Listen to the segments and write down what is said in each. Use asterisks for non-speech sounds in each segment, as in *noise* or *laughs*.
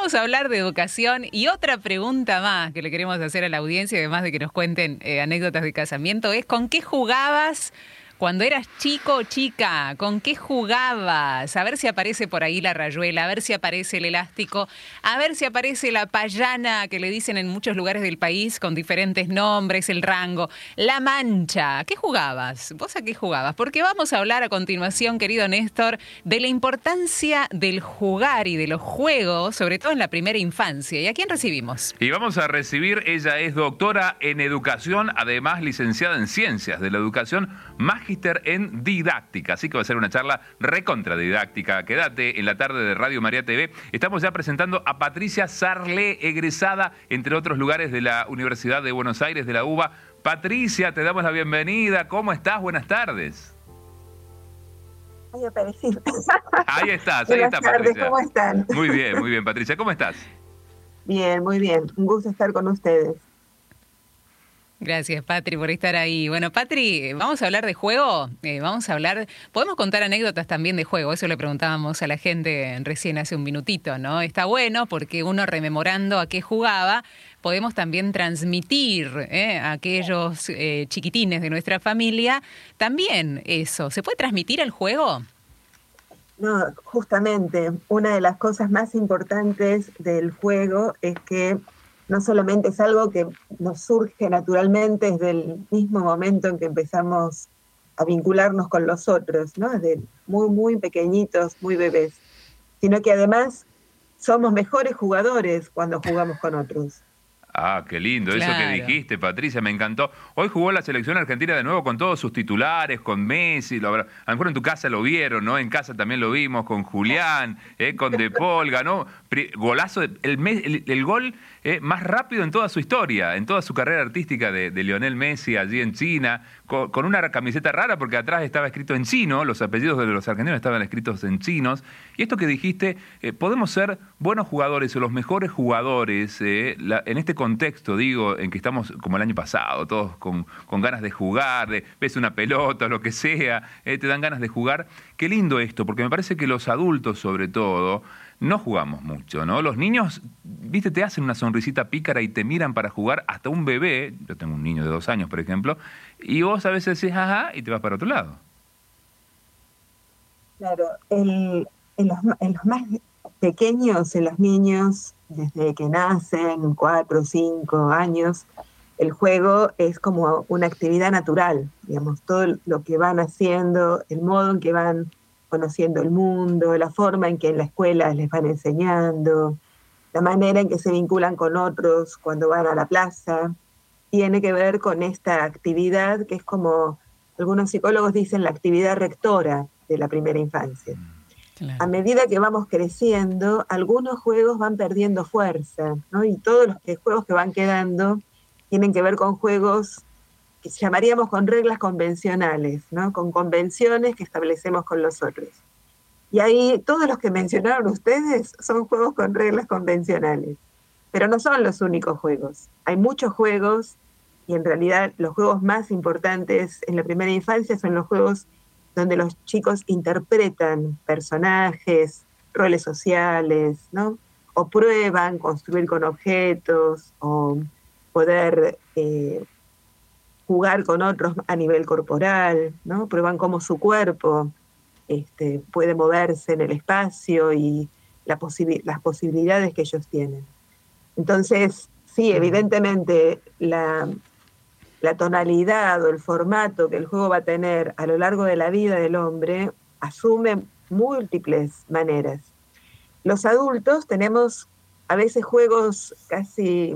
vamos a hablar de educación y otra pregunta más que le queremos hacer a la audiencia, además de que nos cuenten eh, anécdotas de casamiento, es ¿con qué jugabas? Cuando eras chico o chica, ¿con qué jugabas? A ver si aparece por ahí la rayuela, a ver si aparece el elástico, a ver si aparece la payana que le dicen en muchos lugares del país con diferentes nombres, el rango, la mancha. ¿Qué jugabas? ¿Vos a qué jugabas? Porque vamos a hablar a continuación, querido Néstor, de la importancia del jugar y de los juegos, sobre todo en la primera infancia. ¿Y a quién recibimos? Y vamos a recibir, ella es doctora en educación, además licenciada en ciencias de la educación, mágica en didáctica. Así que va a ser una charla recontra didáctica. Quédate en la tarde de Radio María TV. Estamos ya presentando a Patricia Sarle, egresada, entre otros lugares de la Universidad de Buenos Aires, de la UBA. Patricia, te damos la bienvenida. ¿Cómo estás? Buenas tardes. Aparecí. Ahí estás, ahí está Patricia. ¿Cómo están? Muy bien, muy bien, Patricia. ¿Cómo estás? Bien, muy bien. Un gusto estar con ustedes. Gracias, Patri, por estar ahí. Bueno, Patri, vamos a hablar de juego. Eh, vamos a hablar. Podemos contar anécdotas también de juego. Eso le preguntábamos a la gente recién hace un minutito, ¿no? Está bueno porque uno rememorando a qué jugaba, podemos también transmitir ¿eh? a aquellos eh, chiquitines de nuestra familia también eso. ¿Se puede transmitir el juego? No, justamente, una de las cosas más importantes del juego es que no solamente es algo que nos surge naturalmente desde el mismo momento en que empezamos a vincularnos con los otros, ¿no? Desde muy, muy pequeñitos, muy bebés, sino que además somos mejores jugadores cuando jugamos con otros. Ah, qué lindo, eso que dijiste, Patricia, me encantó. Hoy jugó la selección argentina de nuevo con todos sus titulares, con Messi, a lo mejor en tu casa lo vieron, ¿no? En casa también lo vimos, con Julián, ¿eh? con De Paul, ganó, golazo, el, el gol eh, más rápido en toda su historia, en toda su carrera artística de, Lionel Messi allí en China, con, una camiseta rara porque atrás estaba escrito en chino, los apellidos de los argentinos estaban escritos en chinos. Y esto que dijiste, eh, podemos ser buenos jugadores o los mejores jugadores eh, en este contexto, digo, en que estamos como el año pasado, todos con, con ganas de jugar, de, ves una pelota, lo que sea, te dan ganas de jugar. Qué lindo esto, porque me parece que los adultos sobre todo, no jugamos mucho, ¿no? Los niños, viste, te hacen una sonrisita pícara y te miran para jugar hasta un bebé, yo tengo un niño de dos años, por ejemplo, y vos a veces decís, ajá, y te vas para otro lado. Claro, en, los, en los más pequeños, en los niños, desde que nacen, cuatro, cinco años, el juego es como una actividad natural, digamos, todo lo que van haciendo, el modo en que van conociendo el mundo, la forma en que en la escuela les van enseñando, la manera en que se vinculan con otros cuando van a la plaza, tiene que ver con esta actividad que es como algunos psicólogos dicen la actividad rectora de la primera infancia. A medida que vamos creciendo, algunos juegos van perdiendo fuerza, ¿no? Y todos los juegos que van quedando tienen que ver con juegos que llamaríamos con reglas convencionales, ¿no? con convenciones que establecemos con los otros. Y ahí todos los que mencionaron ustedes son juegos con reglas convencionales, pero no son los únicos juegos. Hay muchos juegos y en realidad los juegos más importantes en la primera infancia son los juegos donde los chicos interpretan personajes, roles sociales, ¿no? O prueban construir con objetos, o poder eh, jugar con otros a nivel corporal, ¿no? Prueban cómo su cuerpo este, puede moverse en el espacio y las posibilidades que ellos tienen. Entonces, sí, evidentemente la, la tonalidad o el formato que el juego va a tener a lo largo de la vida del hombre asume múltiples maneras. Los adultos tenemos a veces juegos casi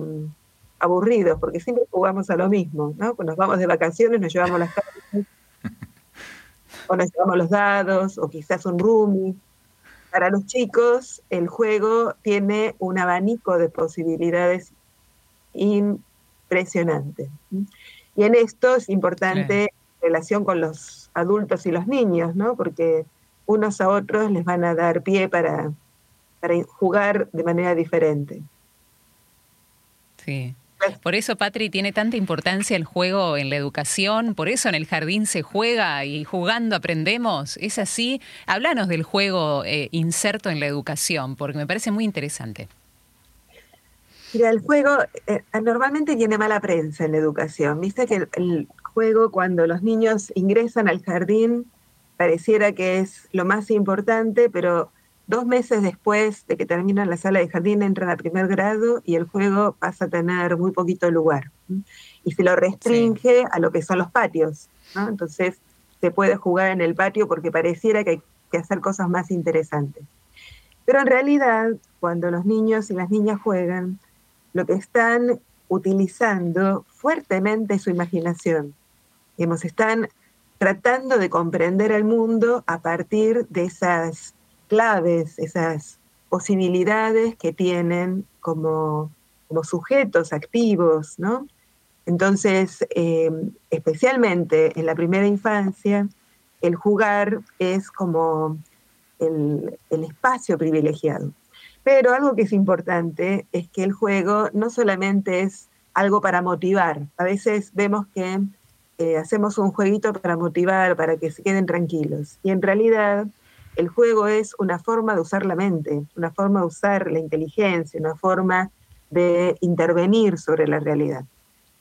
aburridos, porque siempre jugamos a lo mismo, ¿no? Cuando nos vamos de vacaciones nos llevamos las cartas, *laughs* o nos llevamos los dados, o quizás un roomie. Para los chicos, el juego tiene un abanico de posibilidades impresionante. Y en esto es importante la relación con los adultos y los niños, ¿no? Porque unos a otros les van a dar pie para, para jugar de manera diferente. Sí. Por eso, Patri, tiene tanta importancia el juego en la educación, por eso en el jardín se juega y jugando aprendemos. ¿Es así? Háblanos del juego eh, inserto en la educación, porque me parece muy interesante. Mira, el juego eh, normalmente tiene mala prensa en la educación. Viste que el, juego cuando los niños ingresan al jardín pareciera que es lo más importante, pero dos meses después de que terminan la sala de jardín entran a primer grado y el juego pasa a tener muy poquito lugar. Y se lo restringe a lo que son los patios. Entonces se puede jugar en el patio porque pareciera que hay que hacer cosas más interesantes. Pero en realidad, cuando los niños y las niñas juegan, lo que están utilizando fuertemente es su imaginación. Digamos, están tratando de comprender el mundo a partir de esas claves, esas posibilidades que tienen como, como sujetos activos, ¿no? Entonces, eh, especialmente en la primera infancia, el jugar es como el, espacio privilegiado. Pero algo que es importante es que el juego no solamente es algo para motivar. A veces vemos que eh, hacemos un jueguito para motivar, para que se queden tranquilos. Y en realidad el juego es una forma de usar la mente, una forma de usar la inteligencia, una forma de intervenir sobre la realidad.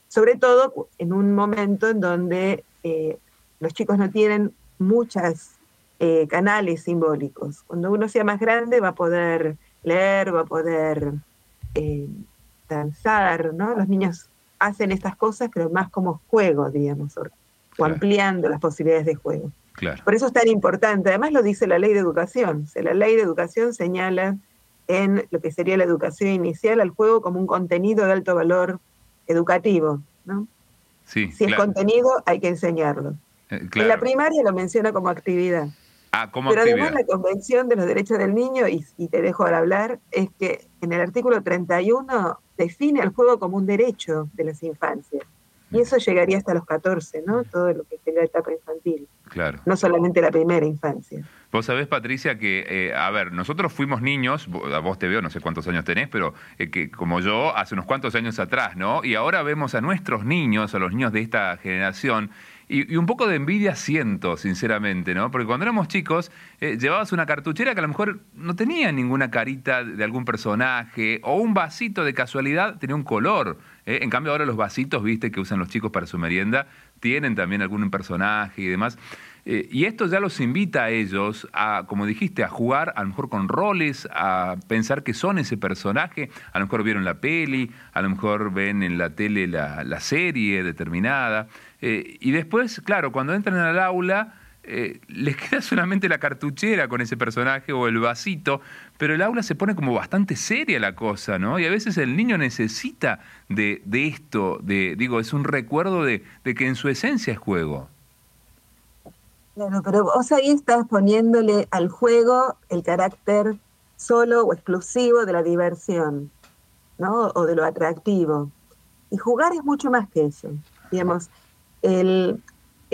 Sobre todo en un momento en donde eh, los chicos no tienen muchos eh, canales simbólicos. Cuando uno sea más grande va a poder leer, va a poder danzar, ¿no? Los niños hacen estas cosas, pero más como juego, digamos, o, ampliando las posibilidades de juego. Por eso es tan importante. Además lo dice la ley de educación. la ley de educación señala en lo que sería la educación inicial al juego como un contenido de alto valor educativo. ¿no? si es contenido, hay que enseñarlo. Eh, en la primaria lo menciona como actividad. Ah, como Pero además la Convención de los Derechos del Niño, y, y te dejo al hablar, es que en el artículo 31 define el juego como un derecho de las infancias. Y eso llegaría hasta los 14, ¿no? Todo lo que es la etapa infantil. Claro. No solamente la primera infancia. Vos sabés, Patricia, que, eh, a ver, nosotros fuimos niños, a vos te veo, no sé cuántos años tenés, pero eh, que como yo, hace unos cuantos años atrás, ¿no? Y ahora vemos a nuestros niños, a los niños de esta generación, y, un poco de envidia siento, sinceramente, ¿no? Porque cuando éramos chicos, eh, llevabas una cartuchera que a lo mejor no tenía ninguna carita de algún personaje, o un vasito de casualidad tenía un color. ¿Eh? En cambio, ahora los vasitos, viste, que usan los chicos para su merienda, tienen también algún personaje y demás. Eh, y esto ya los invita a ellos a, como dijiste, a jugar a lo mejor con roles, a pensar que son ese personaje. A lo mejor vieron la peli, a lo mejor ven en la tele la, la serie determinada. Eh, y después, claro, cuando entran al aula, eh, les *laughs* queda solamente la cartuchera con ese personaje o el vasito, pero el aula se pone como bastante seria la cosa, ¿no? Y a veces el niño necesita de, esto, de, digo, es un recuerdo de, que en su esencia es juego. Claro, pero vos ahí estás poniéndole al juego el carácter solo o exclusivo de la diversión, ¿no? O de lo atractivo. Y jugar es mucho más que eso. Digamos, el,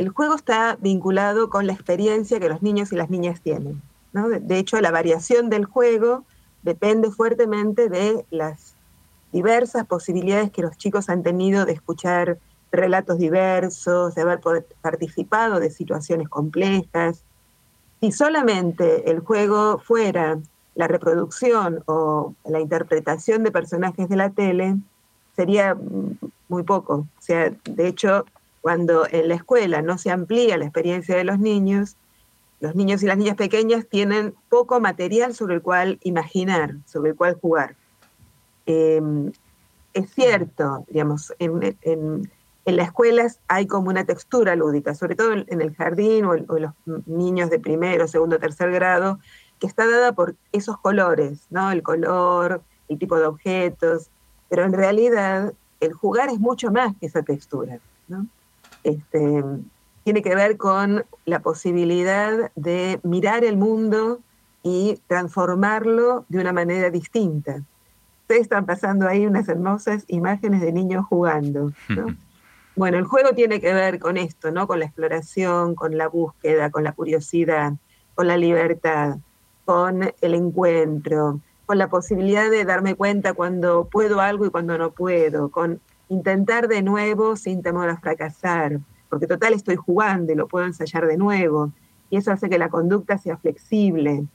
juego está vinculado con la experiencia que los niños y las niñas tienen. De, hecho, la variación del juego depende fuertemente de las diversas posibilidades que los chicos han tenido de escuchar relatos diversos, de haber participado de situaciones complejas. Si solamente el juego fuera la reproducción o la interpretación de personajes de la tele, sería muy poco. O sea, de hecho, cuando en la escuela no se amplía la experiencia de los niños, los niños y las niñas pequeñas tienen poco material sobre el cual imaginar, sobre el cual jugar. Em, es cierto, digamos, en, en, las escuelas hay como una textura lúdica, sobre todo en, el jardín o, en, los niños de primero, segundo, tercer grado, que está dada por esos colores, ¿no? El color, el tipo de objetos, pero en realidad el jugar es mucho más que esa textura, ¿no? Este, tiene que ver con la posibilidad de mirar el mundo y transformarlo de una manera distinta. Ustedes están pasando ahí unas hermosas imágenes de niños jugando. *laughs* bueno, el juego tiene que ver con esto, ¿no? Con la exploración, con la búsqueda, con la curiosidad, con la libertad, con el encuentro, con la posibilidad de darme cuenta cuando puedo algo y cuando no puedo, con intentar de nuevo sin temor a fracasar, porque total estoy jugando y lo puedo ensayar de nuevo, y eso hace que la conducta sea flexible,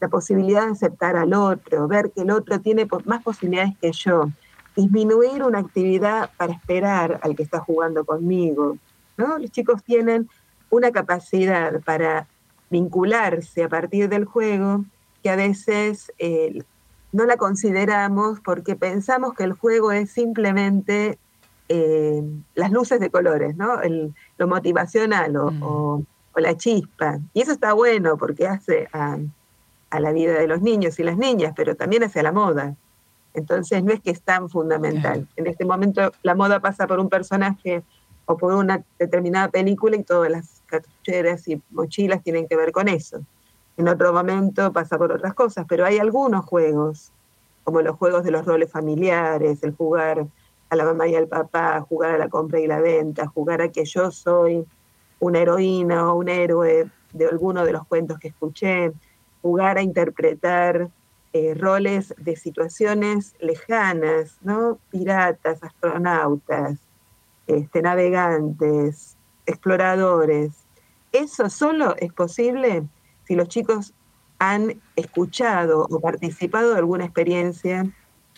la posibilidad de aceptar al otro, ver que el otro tiene más posibilidades que yo, disminuir una actividad para esperar al que está jugando conmigo. Los chicos tienen una capacidad para vincularse a partir del juego que a veces eh, no la consideramos porque pensamos que el juego es simplemente eh, las luces de colores, ¿no? lo motivacional mm. o, la chispa. Y eso está bueno porque hace a, a, la vida de los niños y las niñas, pero también hace a la moda. Entonces no es que es tan fundamental. En este momento la moda pasa por un personaje o por una determinada película y todas las cartucheras y mochilas tienen que ver con eso. En otro momento pasa por otras cosas, pero hay algunos juegos, como los juegos de los roles familiares, el jugar a la mamá y al papá, jugar a la compra y la venta, jugar a que yo soy una heroína o un héroe de alguno de los cuentos que escuché, jugar a interpretar eh, roles de situaciones lejanas, ¿no? Piratas, astronautas, este, navegantes, exploradores. Eso solo es posible si los chicos han escuchado o participado de alguna experiencia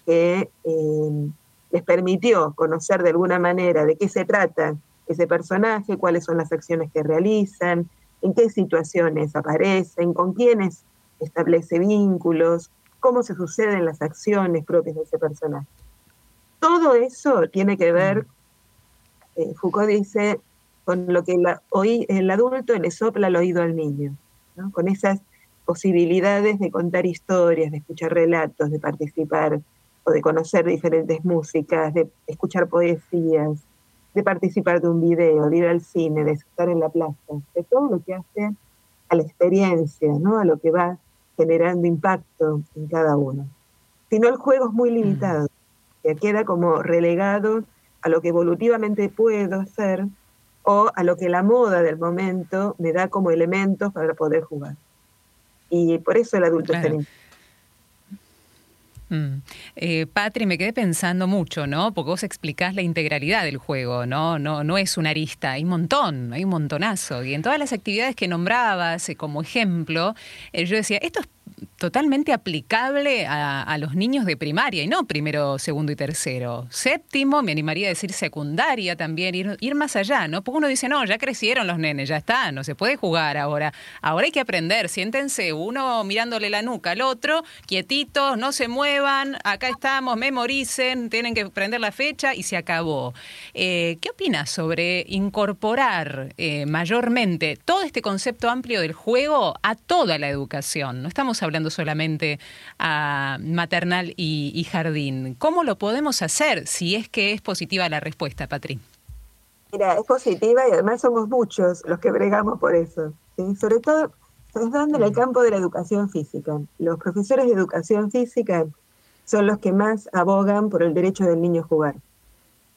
que eh, les permitió conocer de alguna manera de qué se trata ese personaje, cuáles son las acciones que realizan, en qué situaciones aparecen, con quiénes establece vínculos, cómo se suceden las acciones propias de ese personaje. Todo eso tiene que ver, eh, Foucault dice, con lo que hoy el adulto le sopla al oído al niño, con esas posibilidades de contar historias, de escuchar relatos, de participar o de conocer diferentes músicas, de escuchar poesías, de participar de un video, de ir al cine, de estar en la plaza, de todo lo que hace a la experiencia, ¿no? a lo que va generando impacto en cada uno. Si no, el juego es muy limitado, que queda como relegado a lo que evolutivamente puedo hacer o a lo que la moda del momento me da como elementos para poder jugar. Y por eso el adulto es tan Mm. Eh, Patri, me quedé pensando mucho, ¿no? Porque vos explicás la integralidad del juego, ¿no? No, no es una arista, hay un montón, hay un montonazo. Y en todas las actividades que nombrabas eh, como ejemplo, eh, yo decía, esto es totalmente aplicable a, los niños de primaria y no primero, segundo y tercero. Séptimo, me animaría a decir secundaria también, ir, ir más allá, ¿no? Porque uno dice, no, ya crecieron los nenes, ya está, no se puede jugar ahora. Ahora hay que aprender, siéntense, uno mirándole la nuca al otro, quietitos, no se muevan, acá estamos, memoricen, tienen que prender la fecha y se acabó. Eh, ¿Qué opinas sobre incorporar eh, mayormente todo este concepto amplio del juego a toda la educación? No estamos hablando solamente a maternal y, jardín. ¿Cómo lo podemos hacer si es que es positiva la respuesta, Patri? Mira, es positiva y además somos muchos los que bregamos por eso. Sobre todo, dando en el campo de la educación física. Los profesores de educación física son los que más abogan por el derecho del niño a jugar.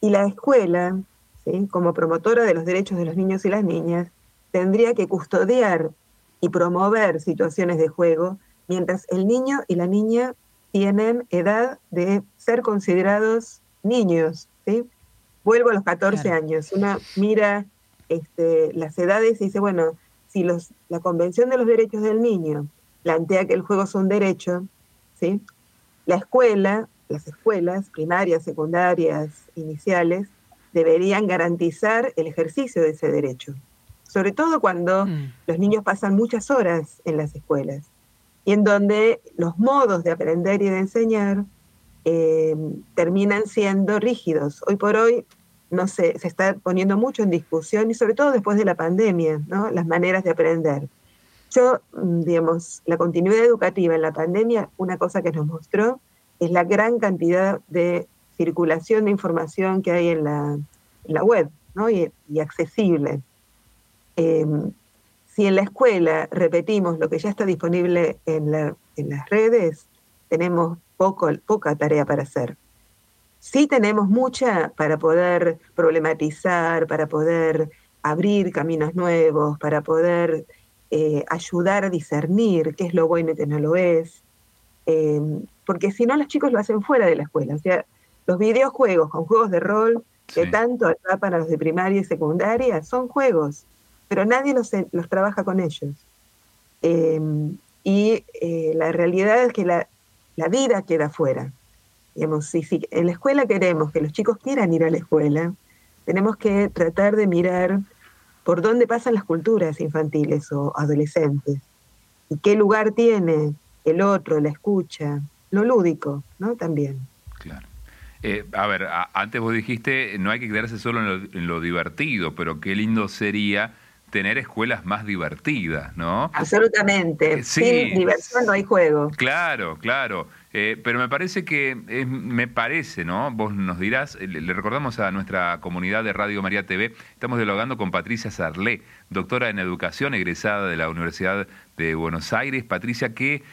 Y la escuela, como promotora de los derechos de los niños y las niñas, tendría que custodiar y promover situaciones de juego mientras el niño y la niña tienen edad de ser considerados niños. ¿sí? Vuelvo a los 14 años. Uno mira este, las edades y dice, bueno, si los, la Convención de los Derechos del Niño plantea que el juego es un derecho, ¿sí? la escuela, las escuelas primarias, secundarias, iniciales, deberían garantizar el ejercicio de ese derecho. Sobre todo cuando mm. los niños pasan muchas horas en las escuelas y en donde los modos de aprender y de enseñar eh, terminan siendo rígidos. Hoy por hoy no se, se está poniendo mucho en discusión y sobre todo después de la pandemia, ¿no? las maneras de aprender. Yo, mm, digamos, la continuidad educativa en la pandemia, una cosa que nos mostró es la gran cantidad de circulación de información que hay en la, web ¿no? y, accesible. Em, si en la escuela repetimos lo que ya está disponible en, las redes, tenemos poco, poca tarea para hacer. Sí tenemos mucha para poder problematizar, para poder abrir caminos nuevos, para poder eh, ayudar a discernir qué es lo bueno y qué no lo es. Eh, porque si no, los chicos lo hacen fuera de la escuela. O sea, los videojuegos con juegos de rol que tanto atrapan a los de primaria y secundaria son juegos pero nadie los, los trabaja con ellos. Em, y eh, la realidad es que la, vida queda fuera. Digamos, si, si en la escuela queremos que los chicos quieran ir a la escuela, tenemos que tratar de mirar por dónde pasan las culturas infantiles o adolescentes y qué lugar tiene el otro, la escucha, lo lúdico, ¿no? También. Claro. Eh, a ver, antes vos dijiste, no hay que quedarse solo en lo, divertido, pero qué lindo sería tener escuelas más divertidas, ¿no? Absolutamente. Eh, Sin diversión no hay juego. Claro, claro. Eh, pero me parece que, me parece, ¿no? Vos nos dirás, le, le, recordamos a nuestra comunidad de Radio María TV, estamos dialogando con Patricia Sarlé, doctora en educación, egresada de la Universidad de Buenos Aires. Patricia, que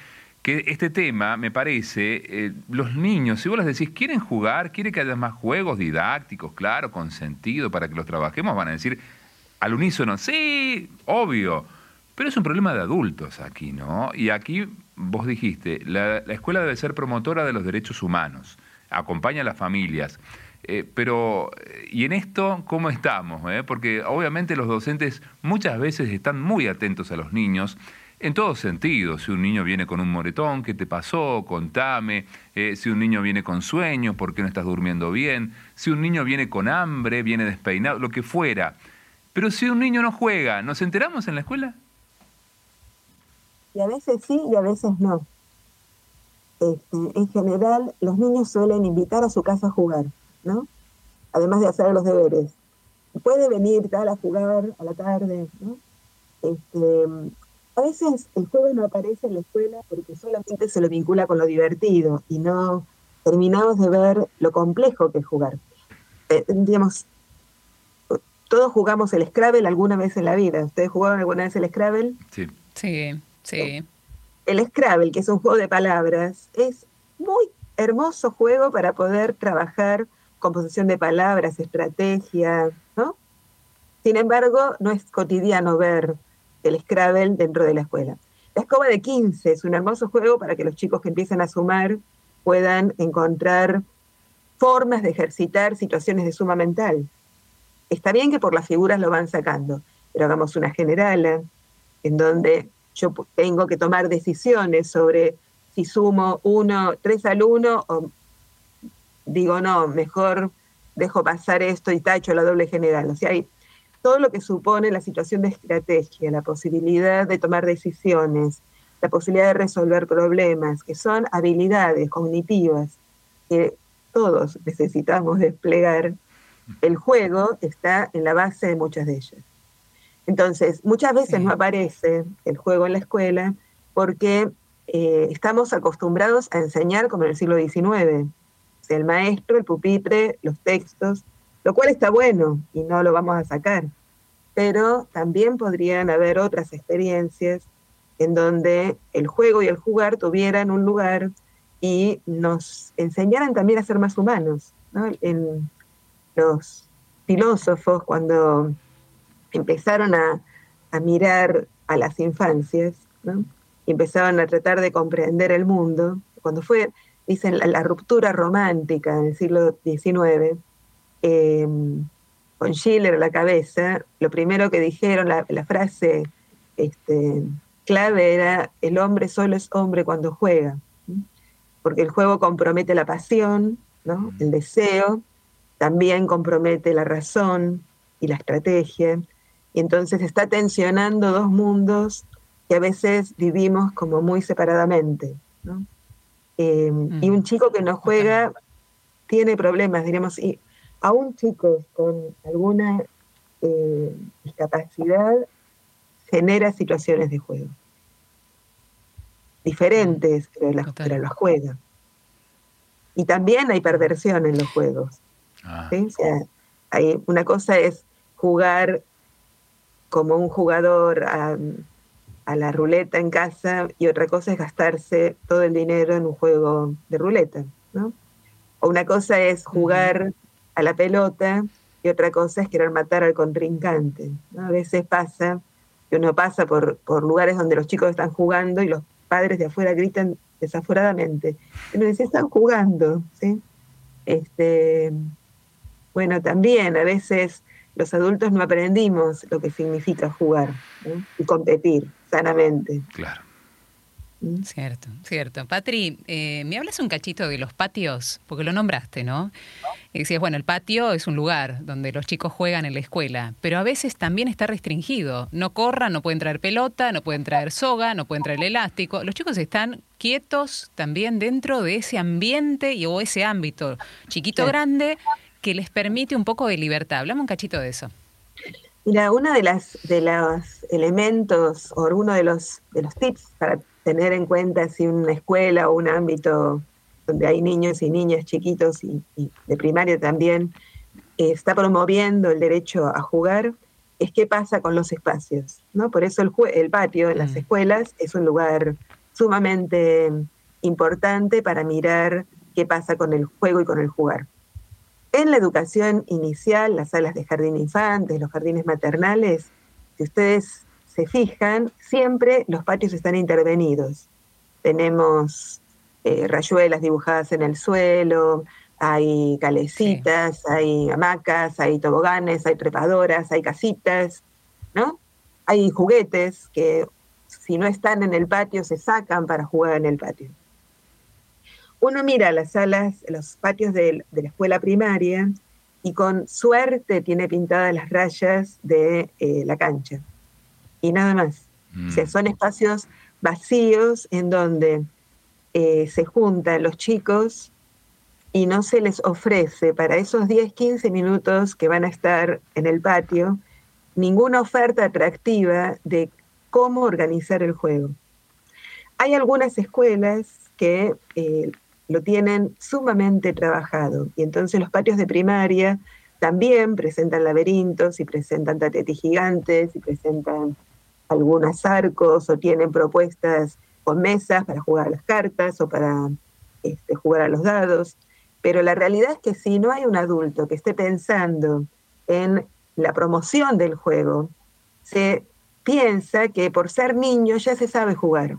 que este tema, me parece, eh, los niños, si vos les decís, quieren jugar, quieren que haya más juegos didácticos, claro, con sentido, para que los trabajemos, van a decir al unísono, sí, obvio, pero es un problema de adultos aquí, ¿no? Y aquí vos dijiste, la, escuela debe ser promotora de los derechos humanos, acompaña a las familias. Eh, pero, ¿y en esto cómo estamos? Eh? Porque obviamente los docentes muchas veces están muy atentos a los niños en todo sentido, si un niño viene con un moretón, ¿qué te pasó? Contame. Eh, si un niño viene con sueño, ¿por qué no estás durmiendo bien? Si un niño viene con hambre, viene despeinado, lo que fuera. Pero si un niño no juega, ¿nos enteramos en la escuela? Y a veces sí y a veces no. Este, en general, los niños suelen invitar a su casa a jugar, ¿no? Además de hacer los deberes. Puede venir tal a jugar a la tarde, ¿no? Este, a veces el juego no aparece en la escuela porque solamente se lo vincula con lo divertido y no terminamos de ver lo complejo que es jugar. Eh, digamos, todos jugamos el Scrabble alguna vez en la vida. ¿Ustedes jugaron alguna vez el Scrabble? Sí. Sí, sí. El Scrabble, que es un juego de palabras, es muy hermoso juego para poder trabajar composición de palabras, estrategia, ¿no? Sin embargo, no es cotidiano ver el Scrabble dentro de la escuela. La escoba de 15 es un hermoso juego para que los chicos que empiezan a sumar puedan encontrar formas de ejercitar situaciones de suma mental. Está bien que por las figuras lo van sacando, pero hagamos una general en donde yo tengo que tomar decisiones sobre si sumo uno, tres al uno o digo no, mejor dejo pasar esto y tacho la doble general. O sea, hay todo lo que supone la situación de estrategia, la posibilidad de tomar decisiones, la posibilidad de resolver problemas, que son habilidades cognitivas que todos necesitamos desplegar, el juego está en la base de muchas de ellas. Entonces, muchas veces no aparece el juego en la escuela porque eh, estamos acostumbrados a enseñar como en el siglo XIX. el maestro, el pupitre, los textos, lo cual está bueno y no lo vamos a sacar. Pero también podrían haber otras experiencias en donde el juego y el jugar tuvieran un lugar y nos enseñaran también a ser más humanos. En los filósofos, cuando empezaron a, mirar a las infancias, empezaron a tratar de comprender el mundo, cuando fue, dicen, la, ruptura romántica en el siglo XIX, con Schiller a la cabeza, lo primero que dijeron, la, frase este, clave era, el hombre solo es hombre cuando juega, porque el juego compromete la pasión, el deseo, también compromete la razón y la estrategia, y entonces está tensionando dos mundos que a veces vivimos como muy separadamente. Eh, y un chico que no juega tiene problemas, diremos, y aún chicos con alguna eh, discapacidad genera situaciones de juego. Diferentes, pero las, pero juega. Y también hay perversión en los juegos. Ah. hay, una cosa es jugar como un jugador a, la ruleta en casa y otra cosa es gastarse todo el dinero en un juego de ruleta, ¿no? O una cosa es jugar a la pelota y otra cosa es querer matar al contrincante. A veces pasa que uno pasa por, por lugares donde los chicos están jugando y los padres de afuera gritan desaforadamente. Uno dice, están jugando. ¿sí? Este, bueno, también a veces los adultos no aprendimos lo que significa jugar y competir sanamente. Claro. ¿Mm? Cierto, cierto. Patri, eh, ¿me hablas un cachito de los patios? Porque lo nombraste, ¿no? Y decías, bueno, el patio es un lugar donde los chicos juegan en la escuela, pero a veces también está restringido. No corran, no pueden traer pelota, no pueden traer soga, no pueden traer elástico. Los chicos están quietos también dentro de ese ambiente y, o ese ámbito chiquito, grande, que les permite un poco de libertad. Hablamos un cachito de eso. Mira, uno de las de los elementos o uno de los de los tips para tener en cuenta si una escuela o un ámbito donde hay niños y niñas chiquitos y, de primaria también eh, está promoviendo el derecho a jugar, es qué pasa con los espacios. ¿no? Por eso el, el patio en las mm. escuelas es un lugar sumamente importante para mirar qué pasa con el juego y con el jugar. En la educación inicial, las salas de jardín infantes, los jardines maternales, si ustedes se fijan, siempre los patios están intervenidos. Tenemos eh, rayuelas dibujadas en el suelo, hay calecitas, hay hamacas, hay toboganes, hay trepadoras, hay casitas, ¿no? Hay juguetes que si no están en el patio se sacan para jugar en el patio. Uno mira las salas, los patios de, la escuela primaria y con suerte tiene pintadas las rayas de eh, la cancha y nada más. O sea, mm. son espacios vacíos en donde eh, se juntan los chicos y no se les ofrece para esos 10, 15 minutos que van a estar en el patio ninguna oferta atractiva de cómo organizar el juego. Hay algunas escuelas que eh, lo tienen sumamente trabajado y entonces los patios de primaria también presentan laberintos y presentan tatetis gigantes y presentan algunos arcos o tienen propuestas con mesas para jugar a las cartas o para este, jugar a los dados. Pero la realidad es que si no hay un adulto que esté pensando en la promoción del juego, se piensa que por ser niño ya se sabe jugar.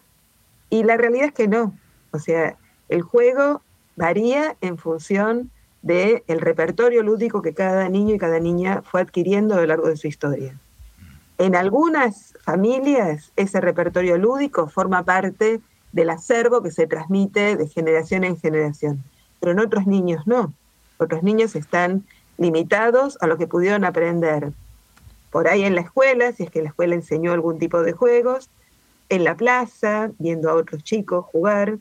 Y la realidad es que no. O sea, el juego varía en función del el repertorio lúdico que cada niño y cada niña fue adquiriendo a lo largo de su historia. En algunas familias ese repertorio lúdico forma parte del acervo que se transmite de generación en generación, pero en otros niños no. Otros niños están limitados a lo que pudieron aprender por ahí en la escuela, si es que la escuela enseñó algún tipo de juegos, en la plaza, viendo a otros chicos jugar,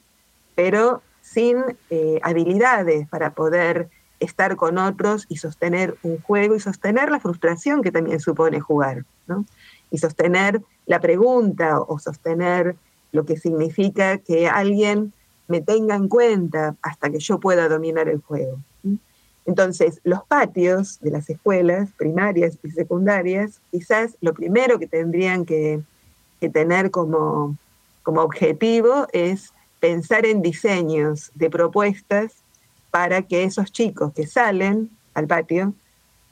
pero sin eh, habilidades para poder estar con otros y sostener un juego y sostener la frustración que también supone jugar, ¿no? Y sostener la pregunta o sostener lo que significa que alguien me tenga en cuenta hasta que yo pueda dominar el juego. Entonces, los patios de las escuelas primarias y secundarias, quizás lo primero que tendrían que, que tener como, como objetivo es pensar en diseños de propuestas para que esos chicos que salen al patio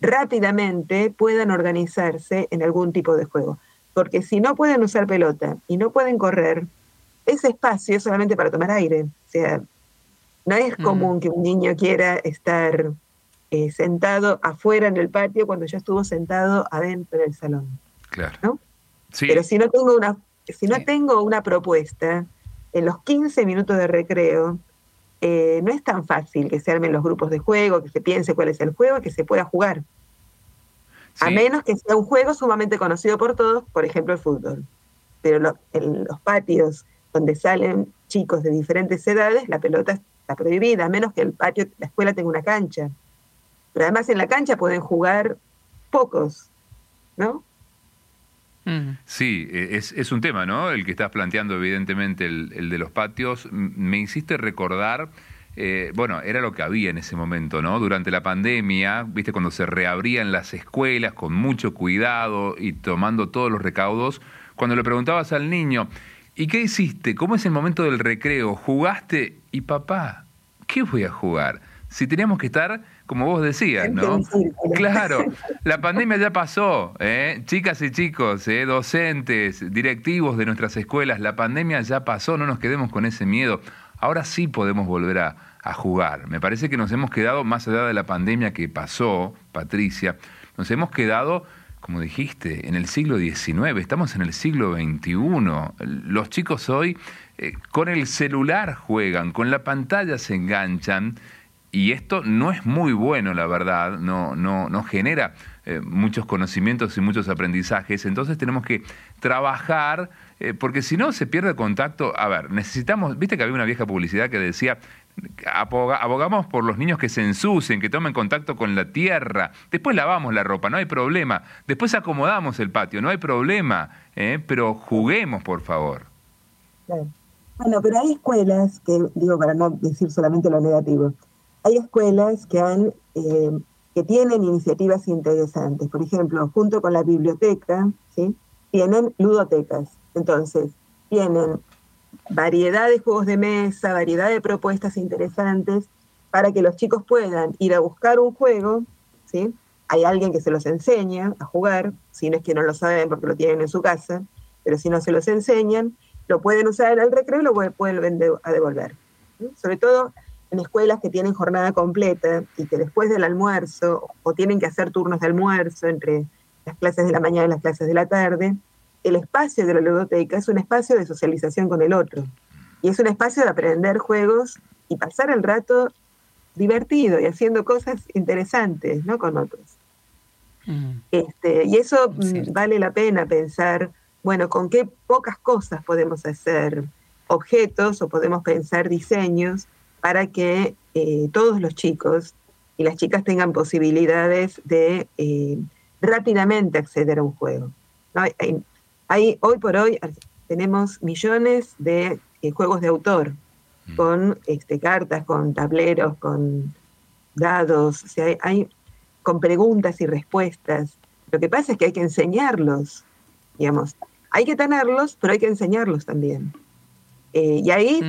rápidamente puedan organizarse en algún tipo de juego. Porque si no pueden usar pelota y no pueden correr, ese espacio es solamente para tomar aire. O sea, no es mm. común que un niño quiera estar eh, sentado afuera en el patio cuando ya estuvo sentado adentro del salón. Claro. Pero si no tengo una, si no tengo una propuesta en los 15 minutos de recreo, eh, no es tan fácil que se armen los grupos de juego, que se piense cuál es el juego, que se pueda jugar. A menos que sea un juego sumamente conocido por todos, por ejemplo el fútbol. Pero en los patios donde salen chicos de diferentes edades, la pelota está prohibida, a menos que el patio, la escuela tenga una cancha. Pero además en la cancha pueden jugar pocos, ¿no? Sí, e, es, un tema, ¿no? El que estás planteando, evidentemente, el, de los patios. Me hiciste recordar, eh, bueno, era lo que había en ese momento, ¿no? Durante la pandemia, viste, cuando se reabrían las escuelas con mucho cuidado y tomando todos los recaudos, cuando le preguntabas al niño, ¿y qué hiciste? ¿Cómo es el momento del recreo? ¿Jugaste? Y papá, ¿qué voy a jugar? Si teníamos que estar como vos decías, ¿no? Claro, *laughs* la pandemia ya pasó, ¿eh? chicas y chicos, ¿eh? docentes, directivos de nuestras escuelas, la pandemia ya pasó, no nos quedemos con ese miedo. Ahora sí podemos volver a, a jugar. Me parece que nos hemos quedado, más allá de la pandemia que pasó, Patricia, nos hemos quedado como dijiste, en el siglo XIX, estamos en el siglo XXI. Los chicos hoy eh, con el celular juegan, con la pantalla se enganchan y esto no es muy bueno, la verdad, no, no, no genera eh, muchos conocimientos y muchos aprendizajes, entonces tenemos que trabajar, eh, porque si no se pierde contacto, a ver, necesitamos, viste que había una vieja publicidad que decía, abogamos por los niños que se ensucien, que tomen contacto con la tierra, después lavamos la ropa, no hay problema, después acomodamos el patio, no hay problema, pero juguemos, por favor. Bueno, pero hay escuelas que, digo, para no decir solamente lo negativo, hay escuelas que han eh, que tienen iniciativas interesantes. Por ejemplo, junto con la biblioteca, ¿sí? tienen ludotecas. Entonces, tienen variedad de juegos de mesa, variedad de propuestas interesantes para que los chicos puedan ir a buscar un juego, ¿sí? Hay alguien que se los enseña a jugar, si no es que no lo saben porque lo tienen en su casa, pero si no se los enseñan, lo pueden usar en el recreo y lo vuelven a devolver. Sobre todo en escuelas que tienen jornada completa y que después del almuerzo o tienen que hacer turnos de almuerzo entre las clases de la mañana y las clases de la tarde, el espacio de la ludoteca es un espacio de socialización con el otro y es un espacio de aprender juegos y pasar el rato divertido y haciendo cosas interesantes ¿no? con otros. Mm. Este, y eso mm, vale la pena pensar bueno, con qué pocas cosas podemos hacer objetos o podemos pensar diseños para que eh, todos los chicos y las chicas tengan posibilidades de eh, rápidamente acceder a un juego. Hay, hoy por hoy tenemos millones de eh, juegos de autor mm. con este, cartas, con tableros, con dados, o sea, hay, con preguntas y respuestas. Lo que pasa es que hay que enseñarlos, digamos, hay que tenerlos, pero hay que enseñarlos también. Eh, y ahí,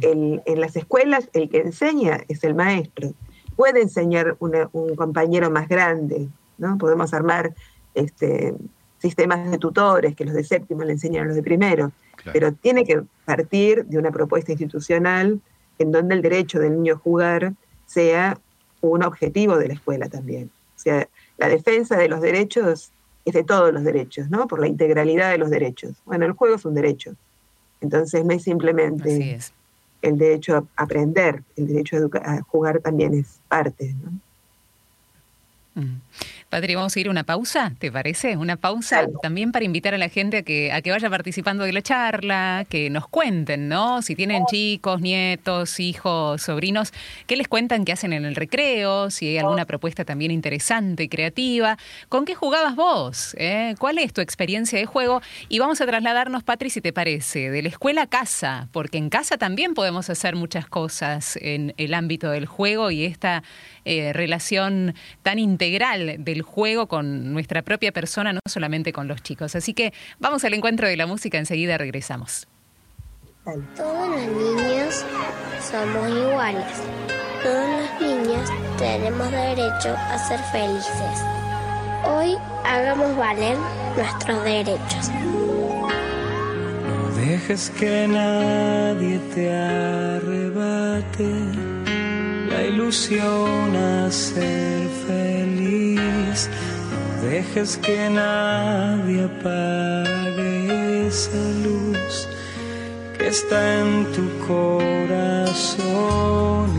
en las escuelas, el que enseña es el maestro. Puede enseñar un compañero más grande, ¿no? Podemos armar este, sistemas de tutores que los de séptimo le enseñan a los de primero, pero tiene que partir de una propuesta institucional en donde el derecho del niño a jugar sea un objetivo de la escuela también. O sea, la defensa de los derechos es de todos los derechos, ¿no? Por la integralidad de los derechos. Bueno, el juego es un derecho. Entonces no es simplemente el derecho a aprender, el derecho a, a jugar también es parte. Mm. Patri, vamos a ir a una pausa, ¿te parece? Una pausa también para invitar a la gente a que, a que vaya participando de la charla, que nos cuenten, ¿no? Si tienen chicos, nietos, hijos, sobrinos, ¿qué les cuentan que hacen en el recreo? Si hay alguna propuesta también interesante, creativa. ¿Con qué jugabas vos? Eh? ¿Cuál es tu experiencia de juego? Y vamos a trasladarnos, Patri, si te parece, de la escuela a casa, porque en casa también podemos hacer muchas cosas en el ámbito del juego y esta eh, relación tan integral del juego con nuestra propia persona, no solamente con los chicos. Así que vamos al encuentro de la música, enseguida regresamos. Todos los niños somos iguales. Todos los niños tenemos derecho a ser felices. Hoy hagamos valer nuestros derechos. No dejes que nadie te arrebate la ilusión a ser feliz. No dejes que nadie apague esa luz que está en tu corazón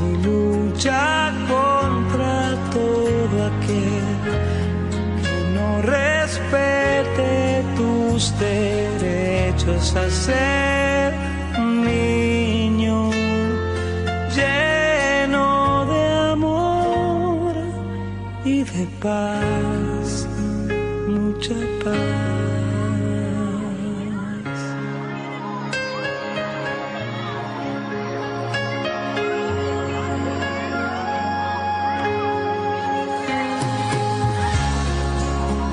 y lucha contra todo aquel que no respete tus derechos a ser paz, mucha paz.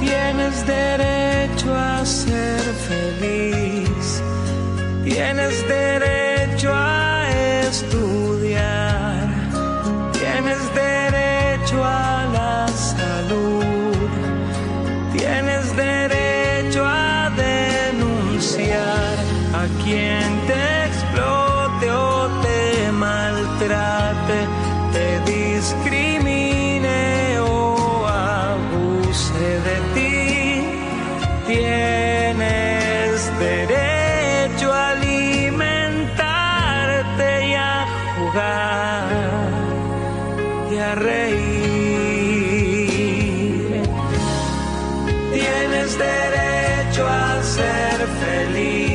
Tienes derecho a ser feliz, tienes derecho a feliz.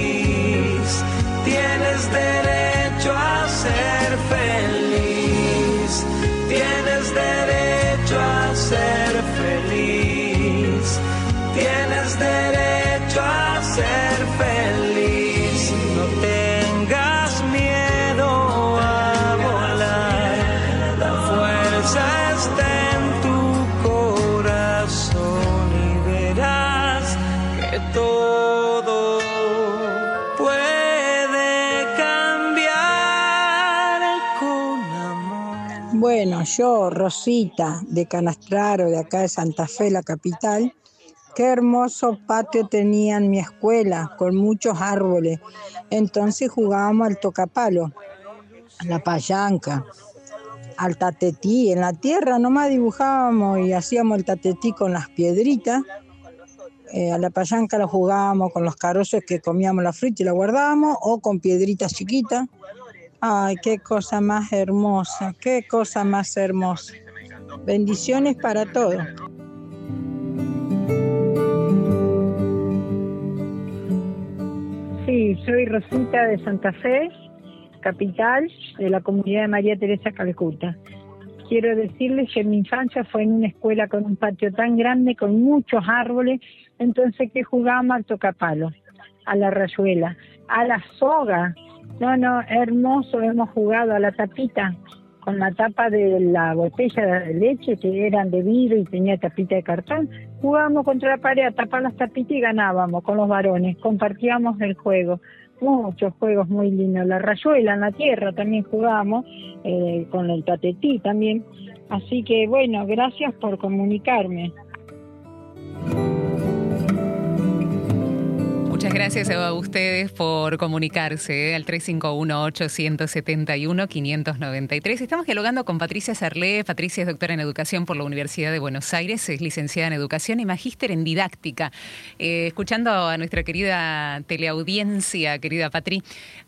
Yo, Rosita, de Canastraro, de acá de Santa Fe, la capital, qué hermoso patio tenía en mi escuela, con muchos árboles. Entonces jugábamos al tocapalo, a la payanca, al tatetí. En la tierra nomás dibujábamos y hacíamos el tatetí con las piedritas. Eh, a la payanca la jugábamos con los carozos que comíamos la fruta y la guardábamos, o con piedritas chiquitas. Ay, qué cosa más hermosa, qué cosa más hermosa. Bendiciones para todos. Sí, soy Rosita de Santa Fe, capital de la comunidad de María Teresa Calcuta. Quiero decirles que mi infancia fue en una escuela con un patio tan grande, con muchos árboles, entonces que jugábamos al tocapalo, a la rayuela, a la soga. No, no, hermoso, hemos jugado a la tapita, con la tapa de la botella de leche, que eran de vidrio y tenía tapita de cartón. Jugábamos contra la pared a tapar las tapitas y ganábamos con los varones, compartíamos el juego. Muchos juegos muy lindos. La rayuela en la tierra también jugábamos, eh, con el tatetí también. Así que bueno, gracias por comunicarme. Gracias a ustedes por comunicarse ¿eh? al 351-871-593. Estamos dialogando con Patricia Sarlé. Patricia es doctora en educación por la Universidad de Buenos Aires, es licenciada en educación y magíster en didáctica. Eh, escuchando a nuestra querida teleaudiencia, querida Patri,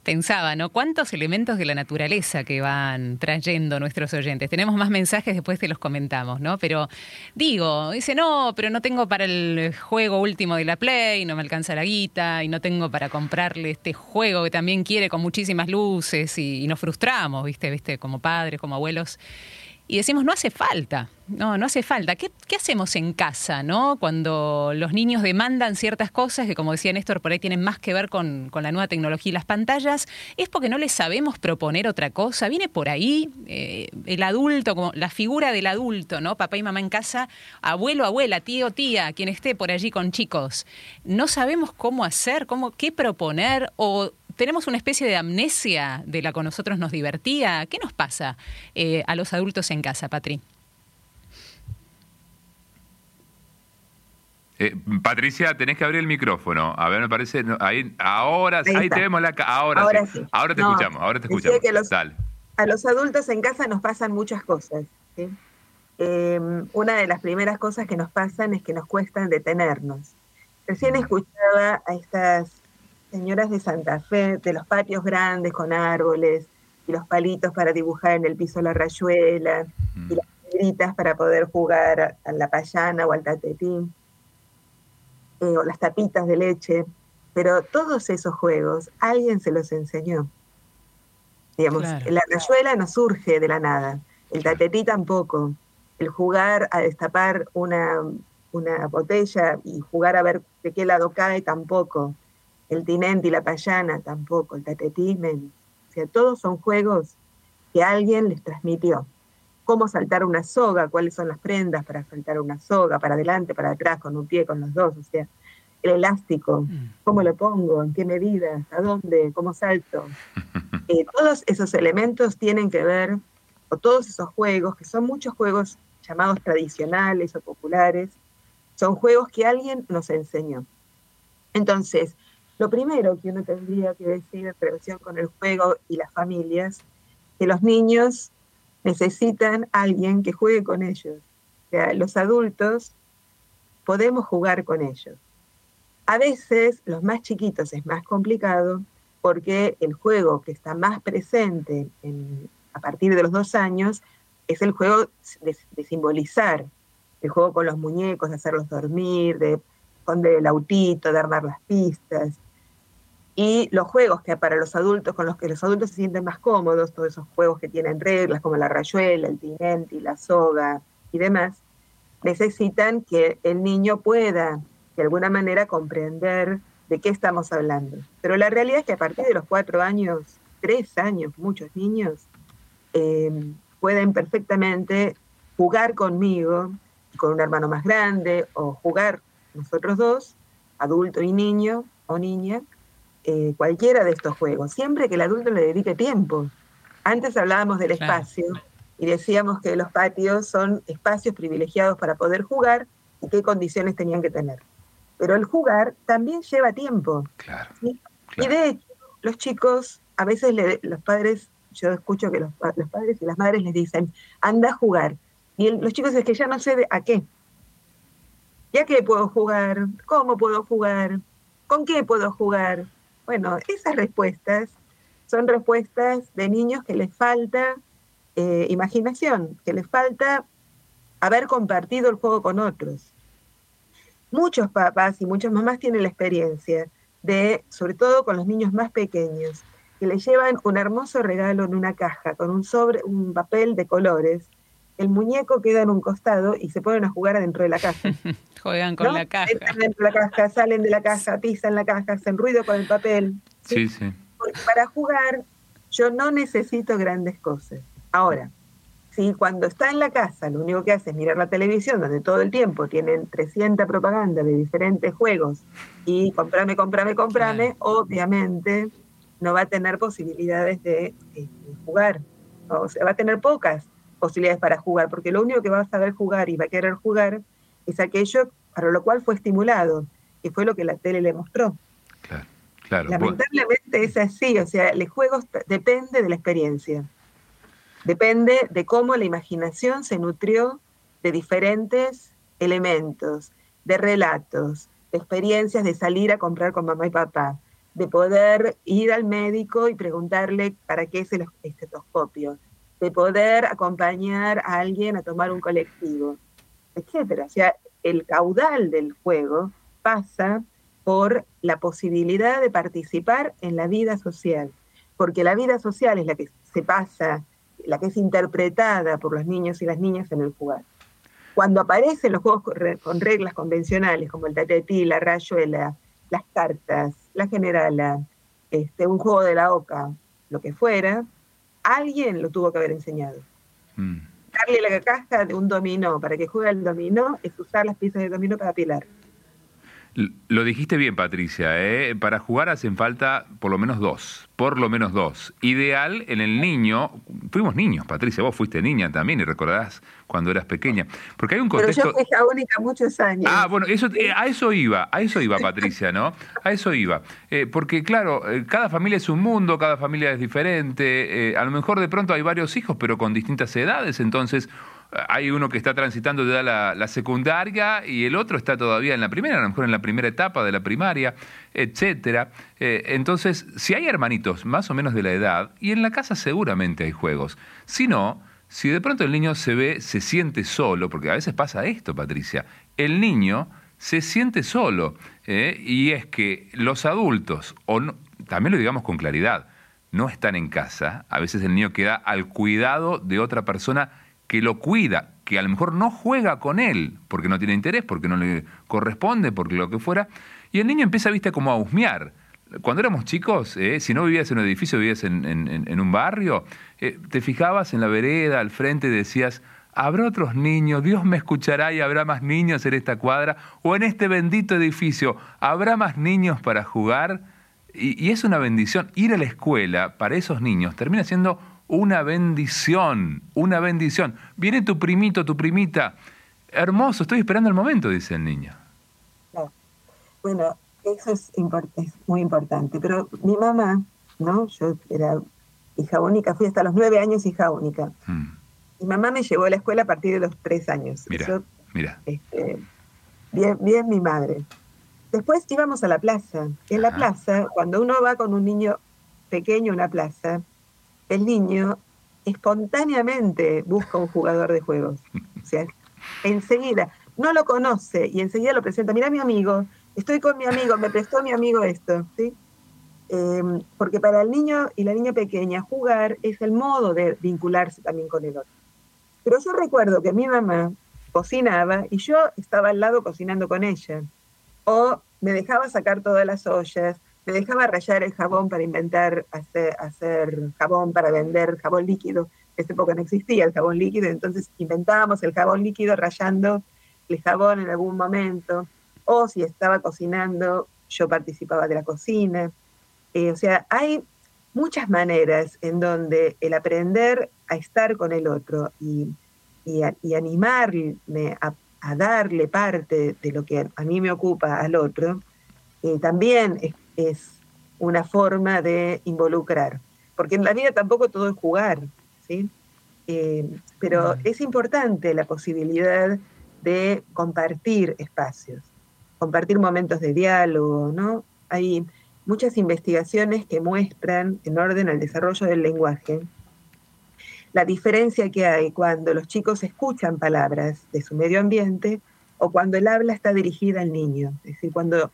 pensaba, ¿no? ¿Cuántos elementos de la naturaleza que van trayendo nuestros oyentes? Tenemos más mensajes, después te los comentamos, ¿no? Pero digo, dice, no, pero no tengo para el juego último de la Play, no me alcanza la guita y no tengo para comprarle este juego que también quiere con muchísimas luces y, y nos frustramos, ¿viste? ¿viste? Como padres, como abuelos. Y decimos, no hace falta, no, no hace falta. ¿Qué, ¿Qué, hacemos en casa, no? Cuando los niños demandan ciertas cosas que, como decía Néstor, por ahí tienen más que ver con, con la nueva tecnología y las pantallas, es porque no les sabemos proponer otra cosa. Viene por ahí eh, el adulto, como la figura del adulto, ¿no? Papá y mamá en casa, abuelo, abuela, tío, tía, quien esté por allí con chicos. No sabemos cómo hacer, cómo, qué proponer o tenemos una especie de amnesia de la que nosotros nos divertía. ¿Qué nos pasa eh, a los adultos en casa, Patri? Eh, Patricia, tenés que abrir el micrófono. A ver, me parece. no, ahí, ahora, ahí, Ahí tenemos la. Ahora, Ahora sí. sí. Ahora te No, escuchamos. Ahora te escuchamos. que los- Dale. A los adultos en casa nos pasan muchas cosas. ¿sí? Eh, una de las primeras cosas que nos pasan es que nos cuesta detenernos. Recién escuchaba a estas señoras de Santa Fe, de los patios grandes con árboles y los palitos para dibujar en el piso la rayuela Mm. y las piedritas para poder jugar a, a la payana o al tatetín, eh, o las tapitas de leche. Pero todos esos juegos alguien se los enseñó. Digamos, Claro. la rayuela no surge de la nada, el tatetí tampoco. El jugar a destapar una, una botella y jugar a ver de qué lado cae tampoco. El tinente y la payana tampoco, el tatetí menos. O sea, todos son juegos que alguien les transmitió. Cómo saltar una soga, cuáles son las prendas para saltar una soga, para adelante, para atrás, con un pie, con los dos. O sea, el elástico, Mm. cómo lo pongo, en qué medida, hasta dónde, cómo salto. *laughs* Eh, todos esos elementos tienen que ver, o todos esos juegos, que son muchos juegos llamados tradicionales o populares, son juegos que alguien nos enseñó. Entonces, lo primero que uno tendría que decir en relación con el juego y las familias, que los niños necesitan a alguien que juegue con ellos. O sea, los adultos podemos jugar con ellos. A veces los más chiquitos es más complicado porque el juego que está más presente en- a partir de los dos años es el juego de, simbolizar, el juego con los muñecos, de hacerlos dormir, de esconder el autito, de armar las pistas. Y los juegos que para los adultos, con los que los adultos se sienten más cómodos, todos esos juegos que tienen reglas como la rayuela, el tinenti, la soga y demás, necesitan que el niño pueda de alguna manera comprender de qué estamos hablando. Pero la realidad es que a partir de los cuatro años, tres años, muchos niños eh, pueden perfectamente jugar conmigo, con un hermano más grande, o jugar nosotros dos, adulto y niño o niña, eh, cualquiera de estos juegos, siempre que el adulto le dedique tiempo. Antes hablábamos del espacio y decíamos que los patios son espacios privilegiados para poder jugar y qué condiciones tenían que tener. Pero el jugar también lleva tiempo. Claro, Y de hecho, los chicos, a veces los padres, yo escucho que los, padres y las madres les dicen, anda a jugar. Y los chicos es que ya no sé a qué. ¿Ya qué puedo jugar? ¿Cómo puedo jugar? ¿Con qué puedo jugar? Bueno, esas respuestas son respuestas de niños que les falta eh, imaginación, que les falta haber compartido el juego con otros. Muchos papás y muchas mamás tienen la experiencia de, sobre todo con los niños más pequeños, que les llevan un hermoso regalo en una caja con un sobre, un papel de colores. El muñeco queda en un costado y se ponen a jugar adentro de la caja. *laughs* Juegan con la caja. Entran dentro de la caja, salen de la caja, pisan la caja, hacen ruido con el papel. Sí, sí. para jugar yo no necesito grandes cosas. Ahora, si cuando está en la casa lo único que hace es mirar la televisión, donde todo el tiempo tienen 300 propaganda de diferentes juegos y comprame, comprame, comprame, obviamente no va a tener posibilidades de, de jugar. O sea, va a tener pocas posibilidades para jugar, porque lo único que va a saber jugar y va a querer jugar es aquello para lo cual fue estimulado, que fue lo que la tele le mostró. Claro, claro. Lamentablemente es así, o sea, el juego depende de la experiencia. Depende de cómo la imaginación se nutrió de diferentes elementos, de relatos, de experiencias de salir a comprar con mamá y papá, de poder ir al médico y preguntarle para qué es el estetoscopio, de poder acompañar a alguien a tomar un colectivo, etcétera. O sea, el caudal del juego pasa por la posibilidad de participar en la vida social, porque la vida social es la que se pasa, la que es interpretada por los niños y las niñas en el jugar. Cuando aparecen los juegos con reglas convencionales, como el tatetí, la rayuela, las cartas, la generala, este, un juego de la oca, lo que fuera, alguien lo tuvo que haber enseñado. Mm darle la caja de un dominó para que juegue el dominó es usar las piezas de dominó para apilar. Lo dijiste bien, Patricia. ¿eh? Para jugar hacen falta por lo menos dos. Por lo menos dos. Ideal en el niño. Fuimos niños, Patricia. Vos fuiste niña también y recordarás cuando eras pequeña. Porque hay un contexto. Pero yo fui única muchos años. Ah, bueno, eso, eh, a eso iba. A eso iba, Patricia, ¿no? A eso iba. Eh, porque, claro, cada familia es un mundo, cada familia es diferente. a lo mejor de pronto hay varios hijos, pero con distintas edades. Entonces hay uno que está transitando ya la, secundaria y el otro está todavía en la primera, a lo mejor en la primera etapa de la primaria, etcétera. Eh, entonces, si hay hermanitos más o menos de la edad, y en la casa seguramente hay juegos. Si no, si de pronto el niño se ve, se siente solo, porque a veces pasa esto, Patricia, el niño se siente solo, eh, y es que los adultos, o también lo digamos con claridad, no están en casa, a veces el niño queda al cuidado de otra persona que lo cuida, que a lo mejor no juega con él porque no tiene interés, porque no le corresponde, porque lo que fuera, y el niño empieza, viste, como a husmear. Cuando éramos chicos, eh, si no vivías en un edificio, vivías en, un barrio, eh, te fijabas en la vereda, al frente, y decías, ¿habrá otros niños? ¿Dios me escuchará y habrá más niños en esta cuadra? ¿O en este bendito edificio? ¿Habrá más niños para jugar? Y, y es una bendición. Ir a la escuela para esos niños termina siendo una bendición, una bendición. Viene tu primito, tu primita. Hermoso, estoy esperando el momento, dice el niño. Bueno, eso es, muy importante. Pero mi mamá, ¿no? Yo era hija única, fui hasta los nueve años hija única. Hmm. Mi mamá me llevó a la escuela a partir de los tres años. Mira, mira. Este, bien, bien mi madre. Después íbamos a la plaza. En la plaza, cuando uno va con un niño pequeño a una plaza, el niño espontáneamente busca un jugador de juegos. O sea, enseguida, no lo conoce y enseguida lo presenta, mira mi amigo, estoy con mi amigo, me prestó mi amigo esto, ¿sí? Em, porque para el niño y la niña pequeña jugar es el modo de vincularse también con el otro. Pero yo recuerdo que mi mamá cocinaba y yo estaba al lado cocinando con ella. O me dejaba sacar todas las ollas, me dejaba rayar el jabón para inventar, hacer, hacer jabón para vender jabón líquido. En esa época no existía el jabón líquido, entonces inventábamos el jabón líquido rayando el jabón en algún momento. O si estaba cocinando, yo participaba de la cocina. Eh, o sea, hay muchas maneras en donde el aprender a estar con el otro y, animarme a, darle parte de lo que a mí me ocupa al otro, eh, también es, una forma de involucrar. Porque en la vida tampoco todo es jugar, ¿sí? Eh, pero es importante la posibilidad de compartir espacios, compartir momentos de diálogo, ¿no? Hay muchas investigaciones que muestran, en orden al desarrollo del lenguaje, la diferencia que hay cuando los chicos escuchan palabras de su medio ambiente o cuando el habla está dirigida al niño. Es decir, cuando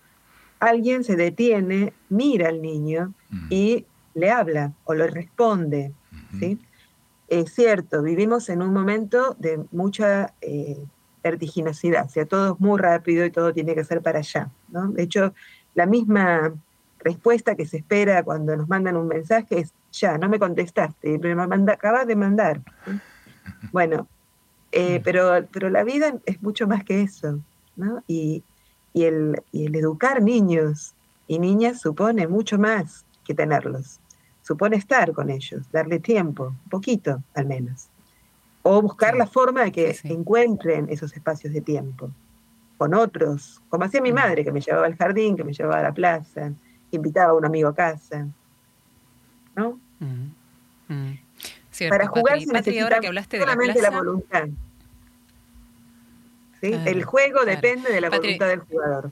alguien se detiene, mira al niño y le habla o le responde. ¿sí? Es cierto, vivimos en un momento de mucha eh, vertiginosidad, o sea, todo es muy rápido y todo tiene que ser para allá. ¿no? De hecho, la misma respuesta que se espera cuando nos mandan un mensaje es, ya, no me contestaste, me manda, acabas de mandar. *laughs* Bueno, eh, pero, pero la vida es mucho más que eso, ¿no? Y, el, el educar niños y niñas supone mucho más que tenerlos. Supone estar con ellos, darle tiempo, un poquito al menos. O buscar la forma de que encuentren esos espacios de tiempo con otros, como hacía mi mm. madre, que me llevaba al jardín, que me llevaba a la plaza, invitaba a un amigo a casa. ¿No? Mm, mm. Para jugar se necesita que hablaste de solamente la, voluntad. ¿Sí? el juego depende de la voluntad del jugador.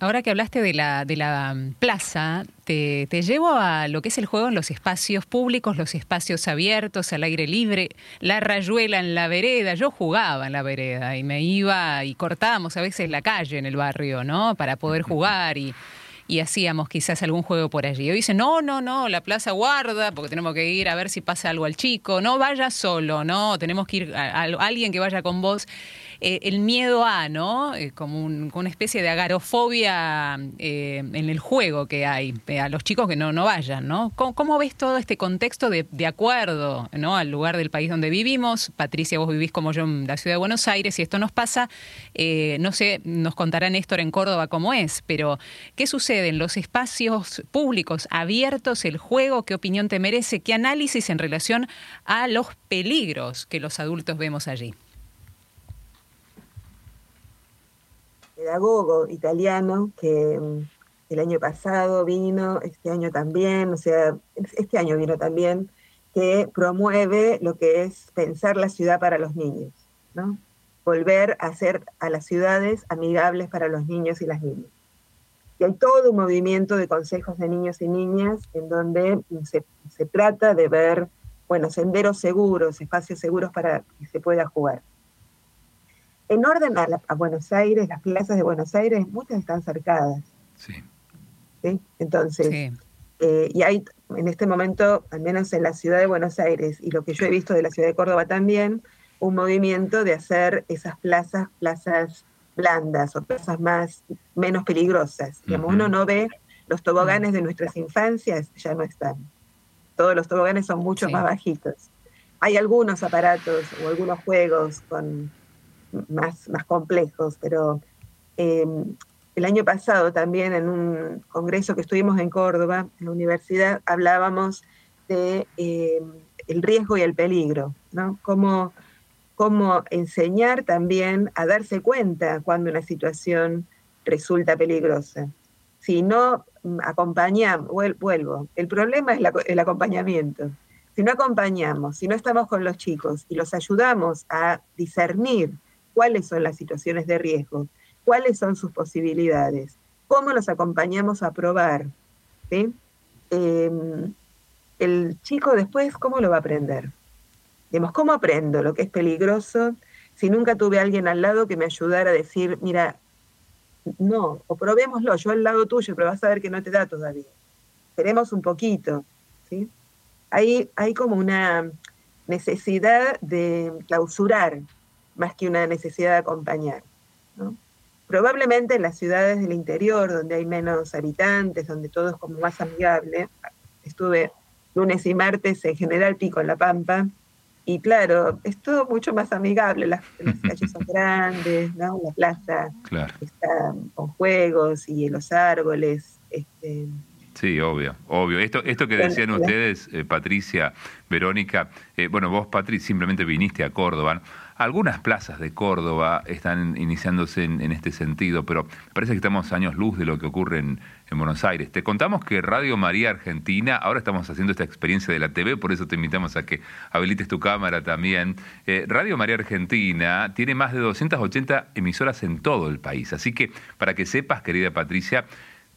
Ahora que hablaste de la, de la mm, plaza, te, te, llevo a lo que es el juego en los espacios públicos, los espacios abiertos, al aire libre, la rayuela en la vereda. Yo jugaba en la vereda y me iba y cortábamos a veces la calle en el barrio, ¿no? Para poder *laughs* jugar y, y hacíamos quizás algún juego por allí. Hoy dice, no, no, no, la plaza guarda, porque tenemos que ir a ver si pasa algo al chico, no vaya solo, no, tenemos que ir a alguien que vaya con vos. Eh, el miedo a, ¿no? Eh, como, una especie de agarofobia eh, en el juego que hay, a los chicos que no, no vayan, ¿no? ¿Cómo, ves todo este contexto de, acuerdo, ¿no? Al lugar del país donde vivimos. Patricia, vos vivís como yo en la ciudad de Buenos Aires y esto nos pasa, no sé, nos contará Néstor en Córdoba cómo es, pero ¿qué sucede en los espacios públicos abiertos, el juego? ¿Qué opinión te merece? ¿Qué análisis en relación a los peligros que los adultos vemos allí? Pedagogo italiano que mm, el año pasado vino, este año también, o sea, este año vino también, que promueve lo que es pensar la ciudad para los niños, ¿no? Volver a hacer a las ciudades amigables para los niños y las niñas. Y hay todo un movimiento de consejos de niños y niñas en donde se, se trata de ver, bueno, senderos seguros, espacios seguros para que se pueda jugar. En orden a, Buenos Aires, las plazas de Buenos Aires, muchas están cercadas. Sí. Entonces, eh, y hay en este momento, al menos en la ciudad de Buenos Aires, y lo que yo he visto de la ciudad de Córdoba también, un movimiento de hacer esas plazas, plazas blandas o plazas más, menos peligrosas. Digamos, uno no ve los toboganes de nuestras infancias, ya no están. Todos los toboganes son mucho más bajitos. Hay algunos aparatos o algunos juegos con más, más complejos, pero em, el año pasado también en un congreso que estuvimos en Córdoba, en la universidad, hablábamos de em, el riesgo y el peligro, ¿no? Cómo, cómo enseñar también a darse cuenta cuando una situación resulta peligrosa. Si no acompañamos, vuelvo, el problema es el acompañamiento. Si no acompañamos, si no estamos con los chicos y los ayudamos a discernir cuáles son las situaciones de riesgo, cuáles son sus posibilidades, cómo los acompañamos a probar. Em, el chico después, ¿cómo lo va a aprender? Digamos, ¿cómo aprendo lo que es peligroso si nunca tuve a alguien al lado que me ayudara a decir, mira, no, o probémoslo, yo al lado tuyo, pero vas a ver que no te da todavía. Esperemos un poquito, ¿sí? Hay, hay como una necesidad de clausurar más que una necesidad de acompañar. Probablemente en las ciudades del interior, donde hay menos habitantes, donde todo es como más amigable, estuve lunes y martes en General Pico, en La Pampa, y claro, es todo mucho más amigable, las, *laughs* calles son grandes, ¿no? la plaza está con juegos y los árboles. Este, Sí, obvio, obvio. Esto, esto que decían ustedes, eh, Patricia, Verónica, eh, bueno, vos, Patricia, simplemente viniste a Córdoba. Algunas plazas de Córdoba están iniciándose en, este sentido, pero parece que estamos años luz de lo que ocurre en, Buenos Aires. Te contamos que Radio María Argentina, ahora estamos haciendo esta experiencia de la TV, por eso te invitamos a que habilites tu cámara también. Eh, Radio María Argentina tiene más de 280 emisoras en todo el país, así que para que sepas, querida Patricia,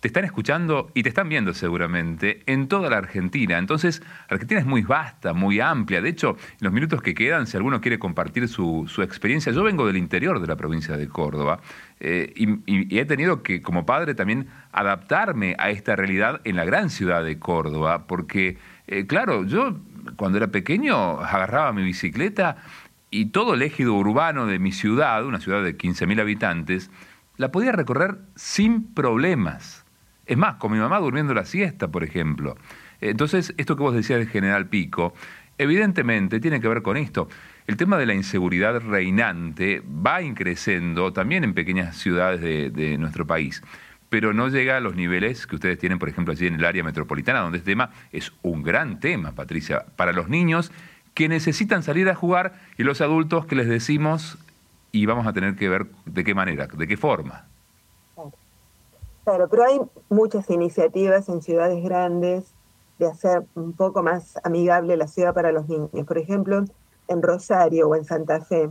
te están escuchando y te están viendo seguramente en toda la Argentina. Entonces, Argentina es muy vasta, muy amplia. De hecho, en los minutos que quedan, si alguno quiere compartir su, experiencia, yo vengo del interior de la provincia de Córdoba eh, y, he tenido que, como padre, también adaptarme a esta realidad en la gran ciudad de Córdoba, porque, eh, claro, yo cuando era pequeño agarraba mi bicicleta y todo el ejido urbano de mi ciudad, una ciudad de 15.000 habitantes, la podía recorrer sin problemas es más, con mi mamá durmiendo la siesta, por ejemplo. Entonces, esto que vos decías de General Pico, evidentemente tiene que ver con esto. El tema de la inseguridad reinante va increciendo también en pequeñas ciudades de, nuestro país, pero no llega a los niveles que ustedes tienen, por ejemplo, allí en el área metropolitana, donde este tema es un gran tema, Patricia, para los niños que necesitan salir a jugar y los adultos que les decimos y vamos a tener que ver de qué manera, de qué forma. Claro, pero hay muchas iniciativas en ciudades grandes de hacer un poco más amigable la ciudad para los niños. Por ejemplo, en Rosario o en Santa Fe,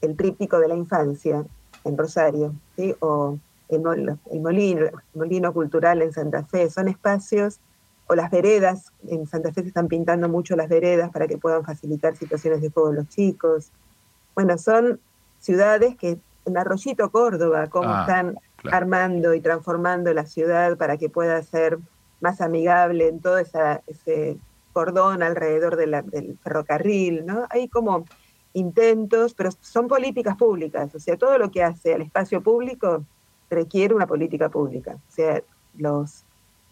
el tríptico de la infancia en Rosario, ¿sí? o el, molino, el molino cultural en Santa Fe, son espacios, o las veredas, en Santa Fe se están pintando mucho las veredas para que puedan facilitar situaciones de juego los chicos. Bueno, son ciudades que en Arroyito, Córdoba, cómo ah. están armando y transformando la ciudad para que pueda ser más amigable en todo ese cordón alrededor del ferrocarril, ¿no? Hay como intentos, pero son políticas públicas, o sea, todo lo que hace al espacio público requiere una política pública, o sea, los,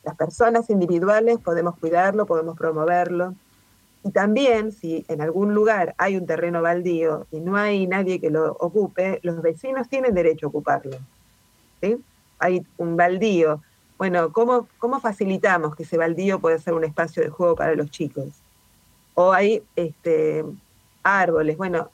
las personas individuales podemos cuidarlo, podemos promoverlo, y también si en algún lugar hay un terreno baldío y no hay nadie que lo ocupe, los vecinos tienen derecho a ocuparlo. Hay un baldío. Bueno, ¿cómo, ¿cómo facilitamos que ese baldío pueda ser un espacio de juego para los chicos? O hay este, árboles. Bueno,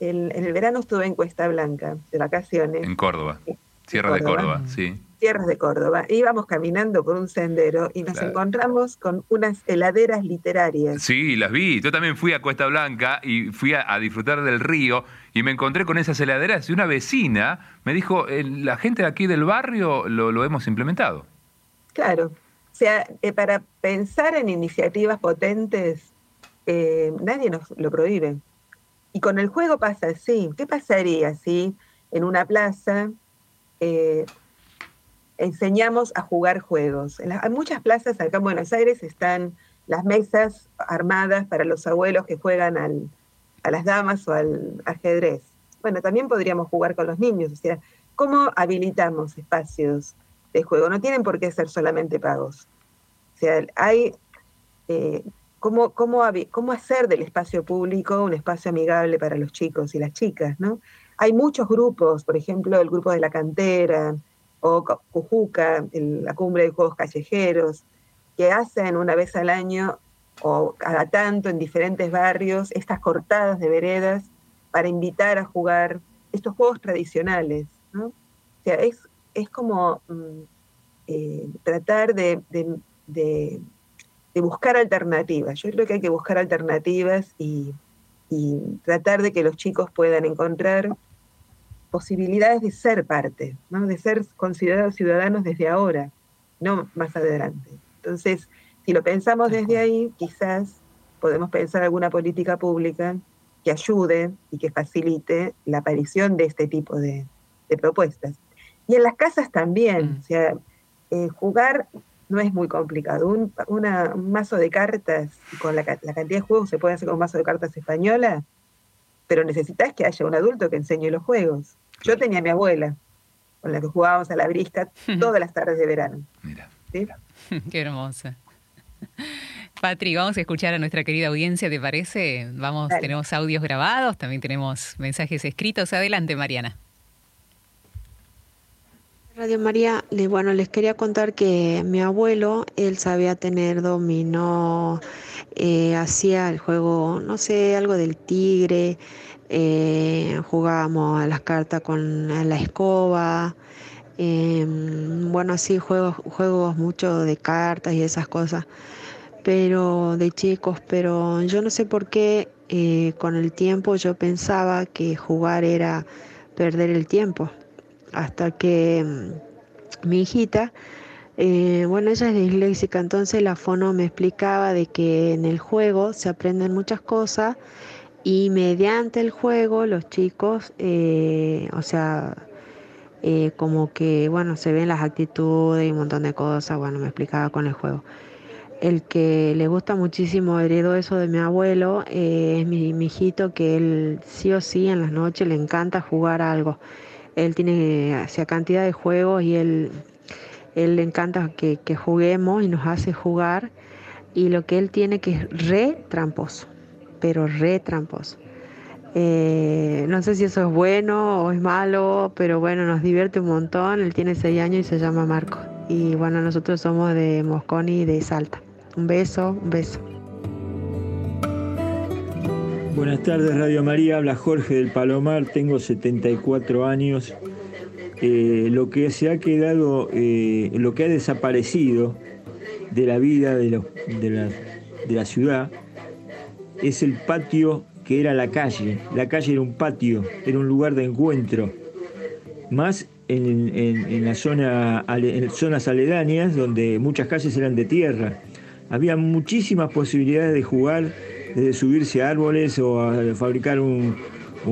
en el verano estuve en Cuesta Blanca, de vacaciones. En Córdoba. Sierra de Córdoba, sí. Tierras de Córdoba. Íbamos caminando por un sendero y nos encontramos con unas heladeras literarias. Sí, las vi. Yo también fui a Cuesta Blanca y fui a, disfrutar del río y me encontré con esas heladeras y una vecina me dijo, la gente de aquí del barrio lo, hemos implementado. Claro. O sea, eh, para pensar en iniciativas potentes, eh, nadie nos lo prohíbe. Y con el juego pasa así. ¿Qué pasaría si en una plaza eh, enseñamos a jugar juegos. En, muchas plazas acá en Buenos Aires están las mesas armadas para los abuelos que juegan a las damas o al ajedrez. Bueno, también podríamos jugar con los niños, o sea, ¿cómo habilitamos espacios de juego? No tienen por qué ser solamente pagos. O sea, hay eh, cómo, cómo, cómo hacer del espacio público un espacio amigable para los chicos y las chicas, ¿no? Hay muchos grupos, por ejemplo, el grupo de la cantera, o Cujuca, la cumbre de juegos callejeros, que hacen una vez al año o cada tanto en diferentes barrios estas cortadas de veredas para invitar a jugar estos juegos tradicionales. O sea, es, es como mm, eh, tratar de, de, buscar alternativas. Yo creo que hay que buscar alternativas y, y tratar de que los chicos puedan encontrar posibilidades de ser parte, ¿no? de ser considerados ciudadanos desde ahora, no más adelante. Entonces, Si lo pensamos desde ahí, quizás podemos pensar alguna política pública que ayude y que facilite la aparición de este tipo de, propuestas. Y en las casas también, mm. o sea, eh, jugar no es muy complicado. Un, mazo de cartas, con la, cantidad de juegos se puede hacer con un mazo de cartas española, pero necesitas que haya un adulto que enseñe los juegos. Yo tenía a mi abuela, con la que jugábamos a la brisca todas las tardes de verano. Mira. *laughs* Qué hermosa. Patri, vamos a escuchar a nuestra querida audiencia, ¿te parece? Vamos, tenemos audios grabados, también tenemos mensajes escritos. Adelante, Mariana. Radio María, bueno, les quería contar que mi abuelo, él sabía tener dominó, eh, hacía el juego, no sé, algo del tigre, eh, jugábamos a las cartas con la escoba, em, bueno, así juegos, juegos mucho de cartas y esas cosas, pero de chicos, pero yo no sé por qué eh, con el tiempo yo pensaba que jugar era perder el tiempo hasta que mm, mi hijita, eh, bueno, ella es disléxica, entonces la fono me explicaba de que en el juego se aprenden muchas cosas y mediante el juego los chicos, eh, o sea, eh, como que, bueno, se ven las actitudes y un montón de cosas, bueno, me explicaba con el juego. El que le gusta muchísimo, heredó eso de mi abuelo, es mi, mi hijito que él sí o sí en las noches le encanta jugar algo. Él tiene hacia cantidad de juegos y él, él le encanta que, juguemos y nos hace jugar. Y lo que él tiene que es re tramposo, pero re tramposo. Eh, no sé si eso es bueno o es malo, pero bueno, nos divierte un montón. Él tiene seis años y se llama Marco. Y bueno, nosotros somos de Mosconi y de Salta. Un beso, un beso. Buenas tardes Radio María, habla Jorge del Palomar, tengo 74 años. Eh, lo que se ha quedado, eh, lo que ha desaparecido de la vida de, la, de, la, ciudad es el patio que era la calle. La calle era un patio, era un lugar de encuentro. Más en, en, la zona, en zonas aledañas donde muchas calles eran de tierra. Había muchísimas posibilidades de jugar desde subirse a árboles o a fabricar un,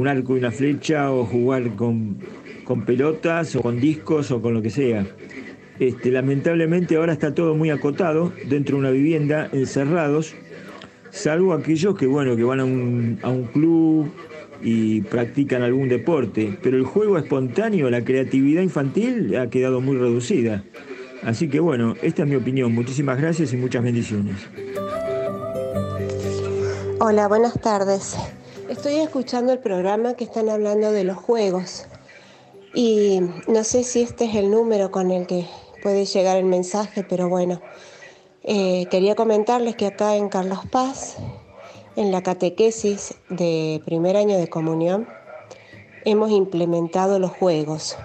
arco y una flecha o jugar con, pelotas o con discos o con lo que sea. Este, lamentablemente ahora está todo muy acotado dentro de una vivienda, encerrados, salvo aquellos que, bueno, que van a un, a un club y practican algún deporte, pero el juego espontáneo, la creatividad infantil ha quedado muy reducida. Así que bueno, esta es mi opinión. Muchísimas gracias y muchas bendiciones. Hola, buenas tardes. Estoy escuchando el programa que están hablando de los juegos y no sé si este es el número con el que puede llegar el mensaje, pero bueno, eh, quería comentarles que acá en Carlos Paz, en la catequesis de primer año de comunión, hemos implementado los juegos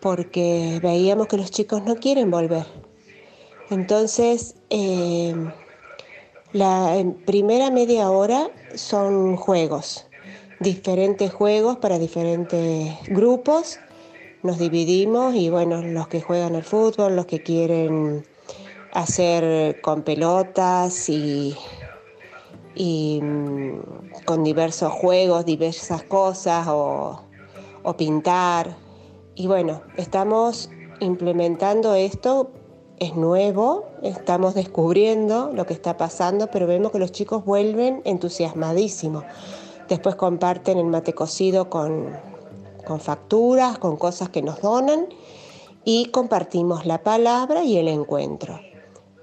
porque veíamos que los chicos no quieren volver. Entonces, eh, la primera media hora son juegos, diferentes juegos para diferentes grupos. Nos dividimos y bueno, los que juegan el fútbol, los que quieren hacer con pelotas y, mm, con diversos juegos, diversas cosas o, o pintar. Y bueno, estamos implementando esto es nuevo, estamos descubriendo lo que está pasando, pero vemos que los chicos vuelven entusiasmadísimos. Después comparten el mate cocido con, con facturas, con cosas que nos donan y compartimos la palabra y el encuentro.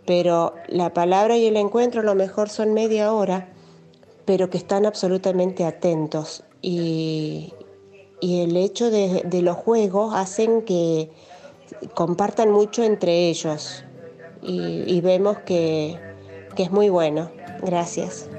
Pero la palabra y el encuentro a lo mejor son media hora, pero que están absolutamente atentos y, el hecho de, los juegos hacen que compartan mucho entre ellos y, vemos que, que es muy bueno. Gracias.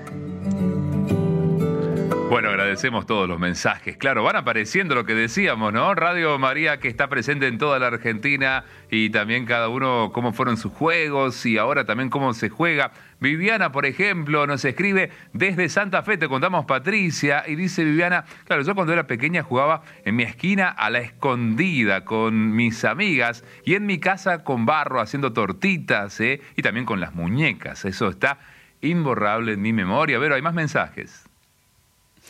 Bueno, agradecemos todos los mensajes. Claro, van apareciendo lo que decíamos, ¿no? Radio María que está presente en toda la Argentina y también cada uno cómo fueron sus juegos y ahora también cómo se juega. Viviana, por ejemplo, nos escribe desde Santa Fe, te contamos Patricia, y dice Viviana, claro, yo cuando era pequeña jugaba en mi esquina a la escondida con mis amigas y en mi casa con barro haciendo tortitas, ¿eh? Y también con las muñecas. Eso está imborrable en mi memoria. Pero hay más mensajes.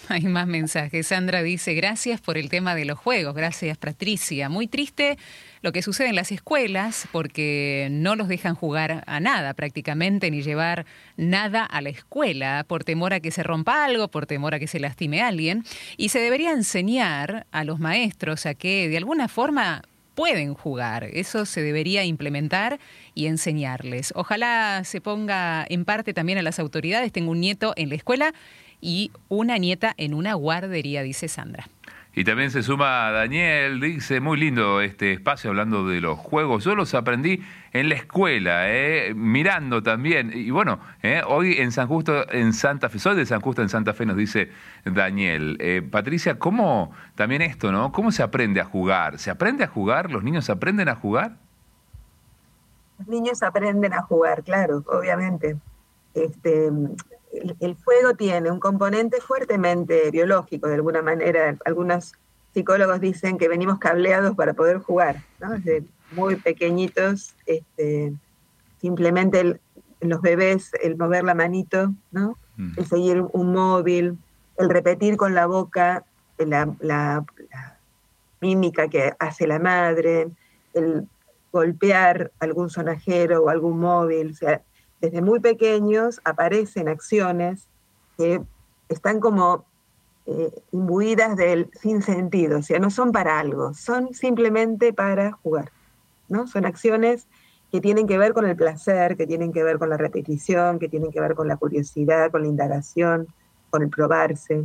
*laughs* Hay más mensajes. Sandra dice, gracias por el tema de los juegos. Gracias, Patricia. Muy triste lo que sucede en las escuelas porque no los dejan jugar a nada prácticamente ni llevar nada a la escuela por temor a que se rompa algo, por temor a que se lastime a alguien. Y se debería enseñar a los maestros a que de alguna forma pueden jugar. Eso se debería implementar y enseñarles. Ojalá se ponga en parte también a las autoridades. Tengo un nieto en la escuela y una nieta en una guardería, dice Sandra. Y también se suma Daniel, dice, muy lindo este espacio hablando de los juegos. Yo los aprendí en la escuela, eh, mirando también. Y bueno, eh, hoy en San Justo, en Santa Fe, soy de San Justo en Santa Fe, nos dice Daniel. Eh, Patricia, ¿cómo también esto, no? ¿Cómo se aprende a jugar? ¿Se aprende a jugar? ¿Los niños aprenden a jugar? Los niños aprenden a jugar, claro, obviamente. Este, el, fuego tiene un componente fuertemente biológico, de alguna manera. Algunos psicólogos dicen que venimos cableados para poder jugar, ¿no? Desde muy pequeñitos, este, simplemente en los bebés el mover la manito, ¿no? Mm. El seguir un móvil, el repetir con la boca la, la mímica que hace la madre, el golpear algún sonajero o algún móvil, o sea, desde muy pequeños aparecen acciones que están como eh, imbuidas del sin sentido, o sea, no son para algo, son simplemente para jugar, ¿no? Son acciones que tienen que ver con el placer, que tienen que ver con la repetición, que tienen que ver con la curiosidad, con la indagación, con el probarse.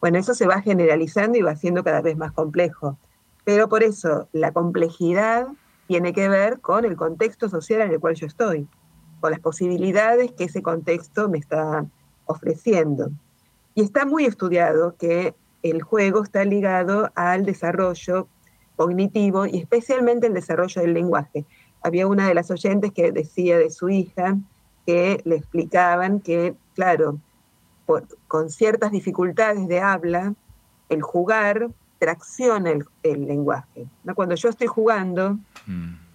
Bueno, eso se va generalizando y va siendo cada vez más complejo. Pero por eso la complejidad tiene que ver con el contexto social en el cual yo estoy las posibilidades que ese contexto me está ofreciendo. Y está muy estudiado que el juego está ligado al desarrollo cognitivo y especialmente el desarrollo del lenguaje. Había una de las oyentes que decía de su hija que le explicaban que, claro, con ciertas dificultades de habla, el jugar tracciona el, lenguaje. ¿no? Cuando yo estoy jugando, mm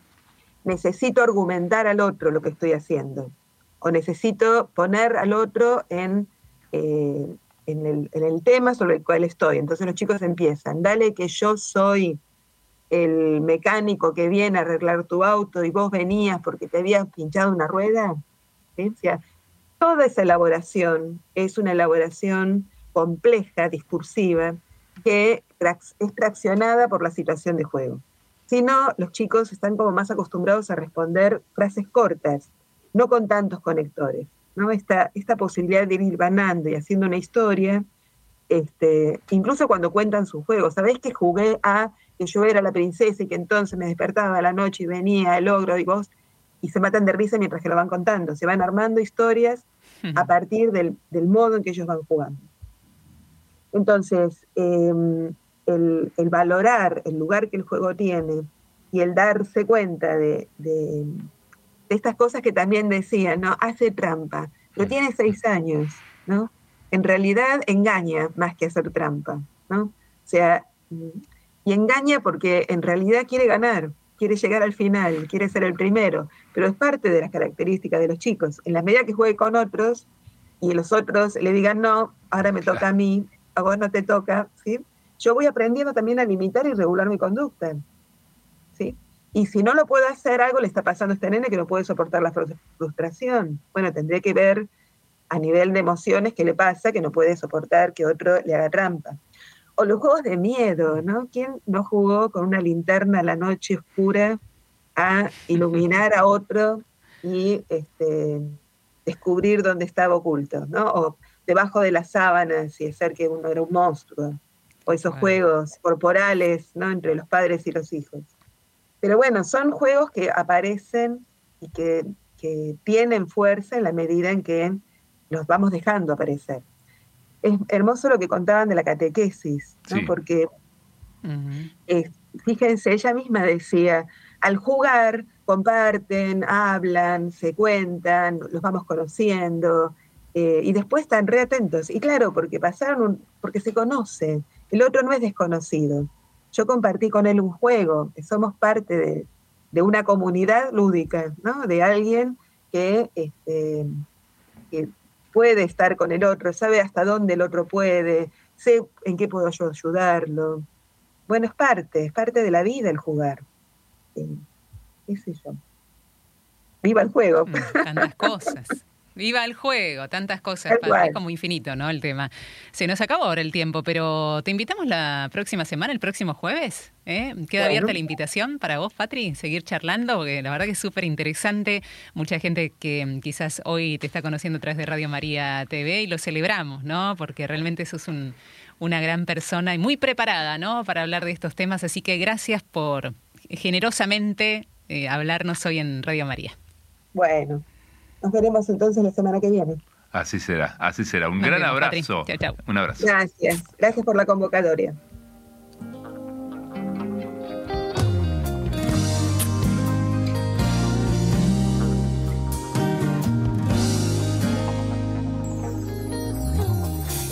necesito argumentar al otro lo que estoy haciendo, o necesito poner al otro en, eh, en, el, tema sobre el cual estoy. Entonces los chicos empiezan, dale que yo soy el mecánico que viene a arreglar tu auto y vos venías porque te habías pinchado una rueda. toda esa elaboración es una elaboración compleja, discursiva, que es traccionada por la situación de juego sino los chicos están como más acostumbrados a responder frases cortas, no con tantos conectores. ¿no? Esta, esta posibilidad de ir vanando y haciendo una historia, este, incluso cuando cuentan sus juegos, ¿sabés que jugué a que yo era la princesa y que entonces me despertaba a la noche y venía el ogro y vos, y se matan de risa mientras que lo van contando, se van armando historias a partir del, modo en que ellos van jugando. Entonces, em, el, valorar el lugar que el juego tiene y el darse cuenta de, estas cosas que también decían, ¿no? Hace trampa, pero tiene seis años, ¿no? En realidad engaña más que hacer trampa, ¿no? O sea, y engaña porque en realidad quiere ganar, quiere llegar al final, quiere ser el primero, pero es parte de las características de los chicos. En la medida que juegue con otros y los otros le digan, no, ahora me toca a mí, a vos no te toca, ¿sí? Yo voy aprendiendo también a limitar y regular mi conducta. ¿sí? Y si no lo puedo hacer, algo le está pasando a este nene que no puede soportar la frustración. Bueno, tendría que ver a nivel de emociones qué le pasa, que no puede soportar que otro le haga trampa. O los juegos de miedo, ¿no? ¿Quién no jugó con una linterna a la noche oscura a iluminar a otro y este, descubrir dónde estaba oculto, ¿no? O debajo de las sábanas y hacer que uno era un monstruo o esos juegos corporales ¿no? entre los padres y los hijos. Pero bueno, son juegos que aparecen y que, tienen fuerza en la medida en que los vamos dejando aparecer. es hermoso lo que contaban de la catequesis, ¿no? porque fíjense, ella misma decía, al jugar comparten, hablan, se cuentan, los vamos conociendo, eh, y después están re atentos. Y claro, porque pasaron, un, porque se conoce, el otro no es desconocido. Yo compartí con él un juego, somos parte de, de una comunidad lúdica, ¿no? De alguien que, este, que puede estar con el otro, sabe hasta dónde el otro puede, sé en qué puedo yo ayudarlo. Bueno, es parte, es parte de la vida el jugar. ¿Qué sé yo? Viva el juego. Mm, tantas cosas. Viva el juego, tantas cosas. Es como infinito, ¿no? El tema. Se nos acabó ahora el tiempo, pero te invitamos la próxima semana, el próximo jueves. ¿eh? Queda abierta la invitación para vos, Patri, seguir charlando, porque la verdad que es súper interesante. Mucha gente que mm, quizás hoy te está conociendo a través de Radio María TV y lo celebramos, ¿no? Porque realmente sos un, una gran persona y muy preparada, ¿no? Para hablar de estos temas. Así que gracias por generosamente eh, hablarnos hoy en Radio María. Bueno, nos veremos entonces la semana que viene. Así será, así será. Un gran abrazo. Un abrazo. Gracias, gracias por la convocatoria.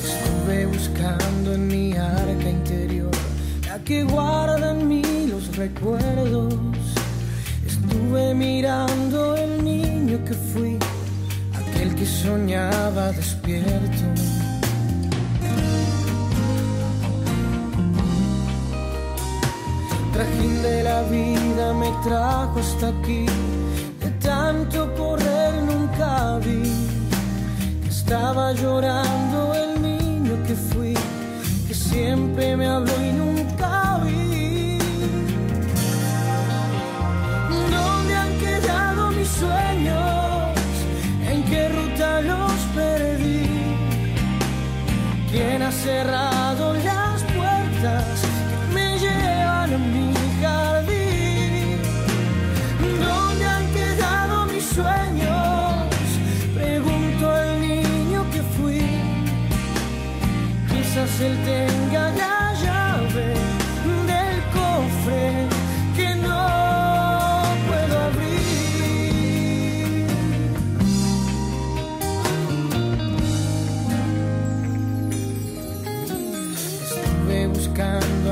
Estuve buscando en mi arca interior la que guarda en mí los recuerdos. Estuve mirando el niño que fui, aquel que soñaba despierto. Trajín de la vida me trajo hasta aquí, de tanto correr nunca vi que estaba llorando el niño que fui, que siempre me habló y nunca ¿En qué ruta los perdí? ¿Quién ha cerrado las puertas que me llevan a mi jardín? ¿Dónde han quedado mis sueños? Pregunto al niño que fui. Quizás él tenga la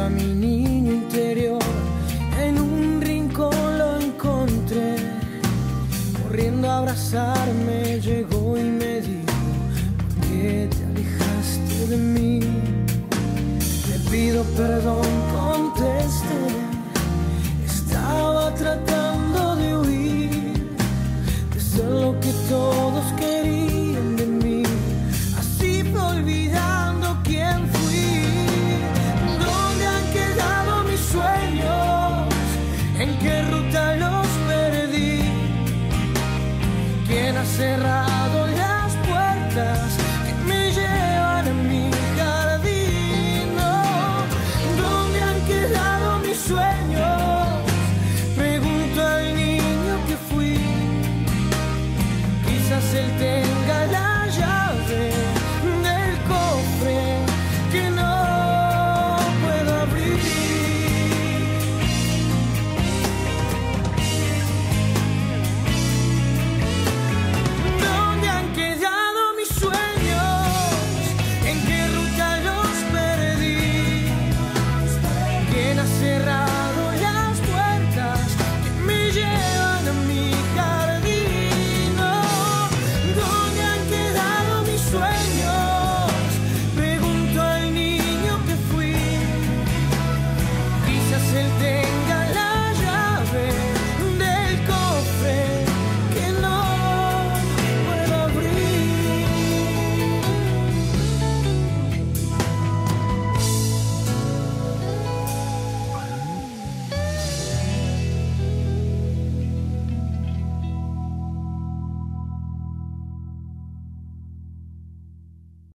a mi niño interior, en un rincón lo encontré, corriendo a abrazarme llegó y me dijo, ¿por qué te alejaste de mí? Te pido perdón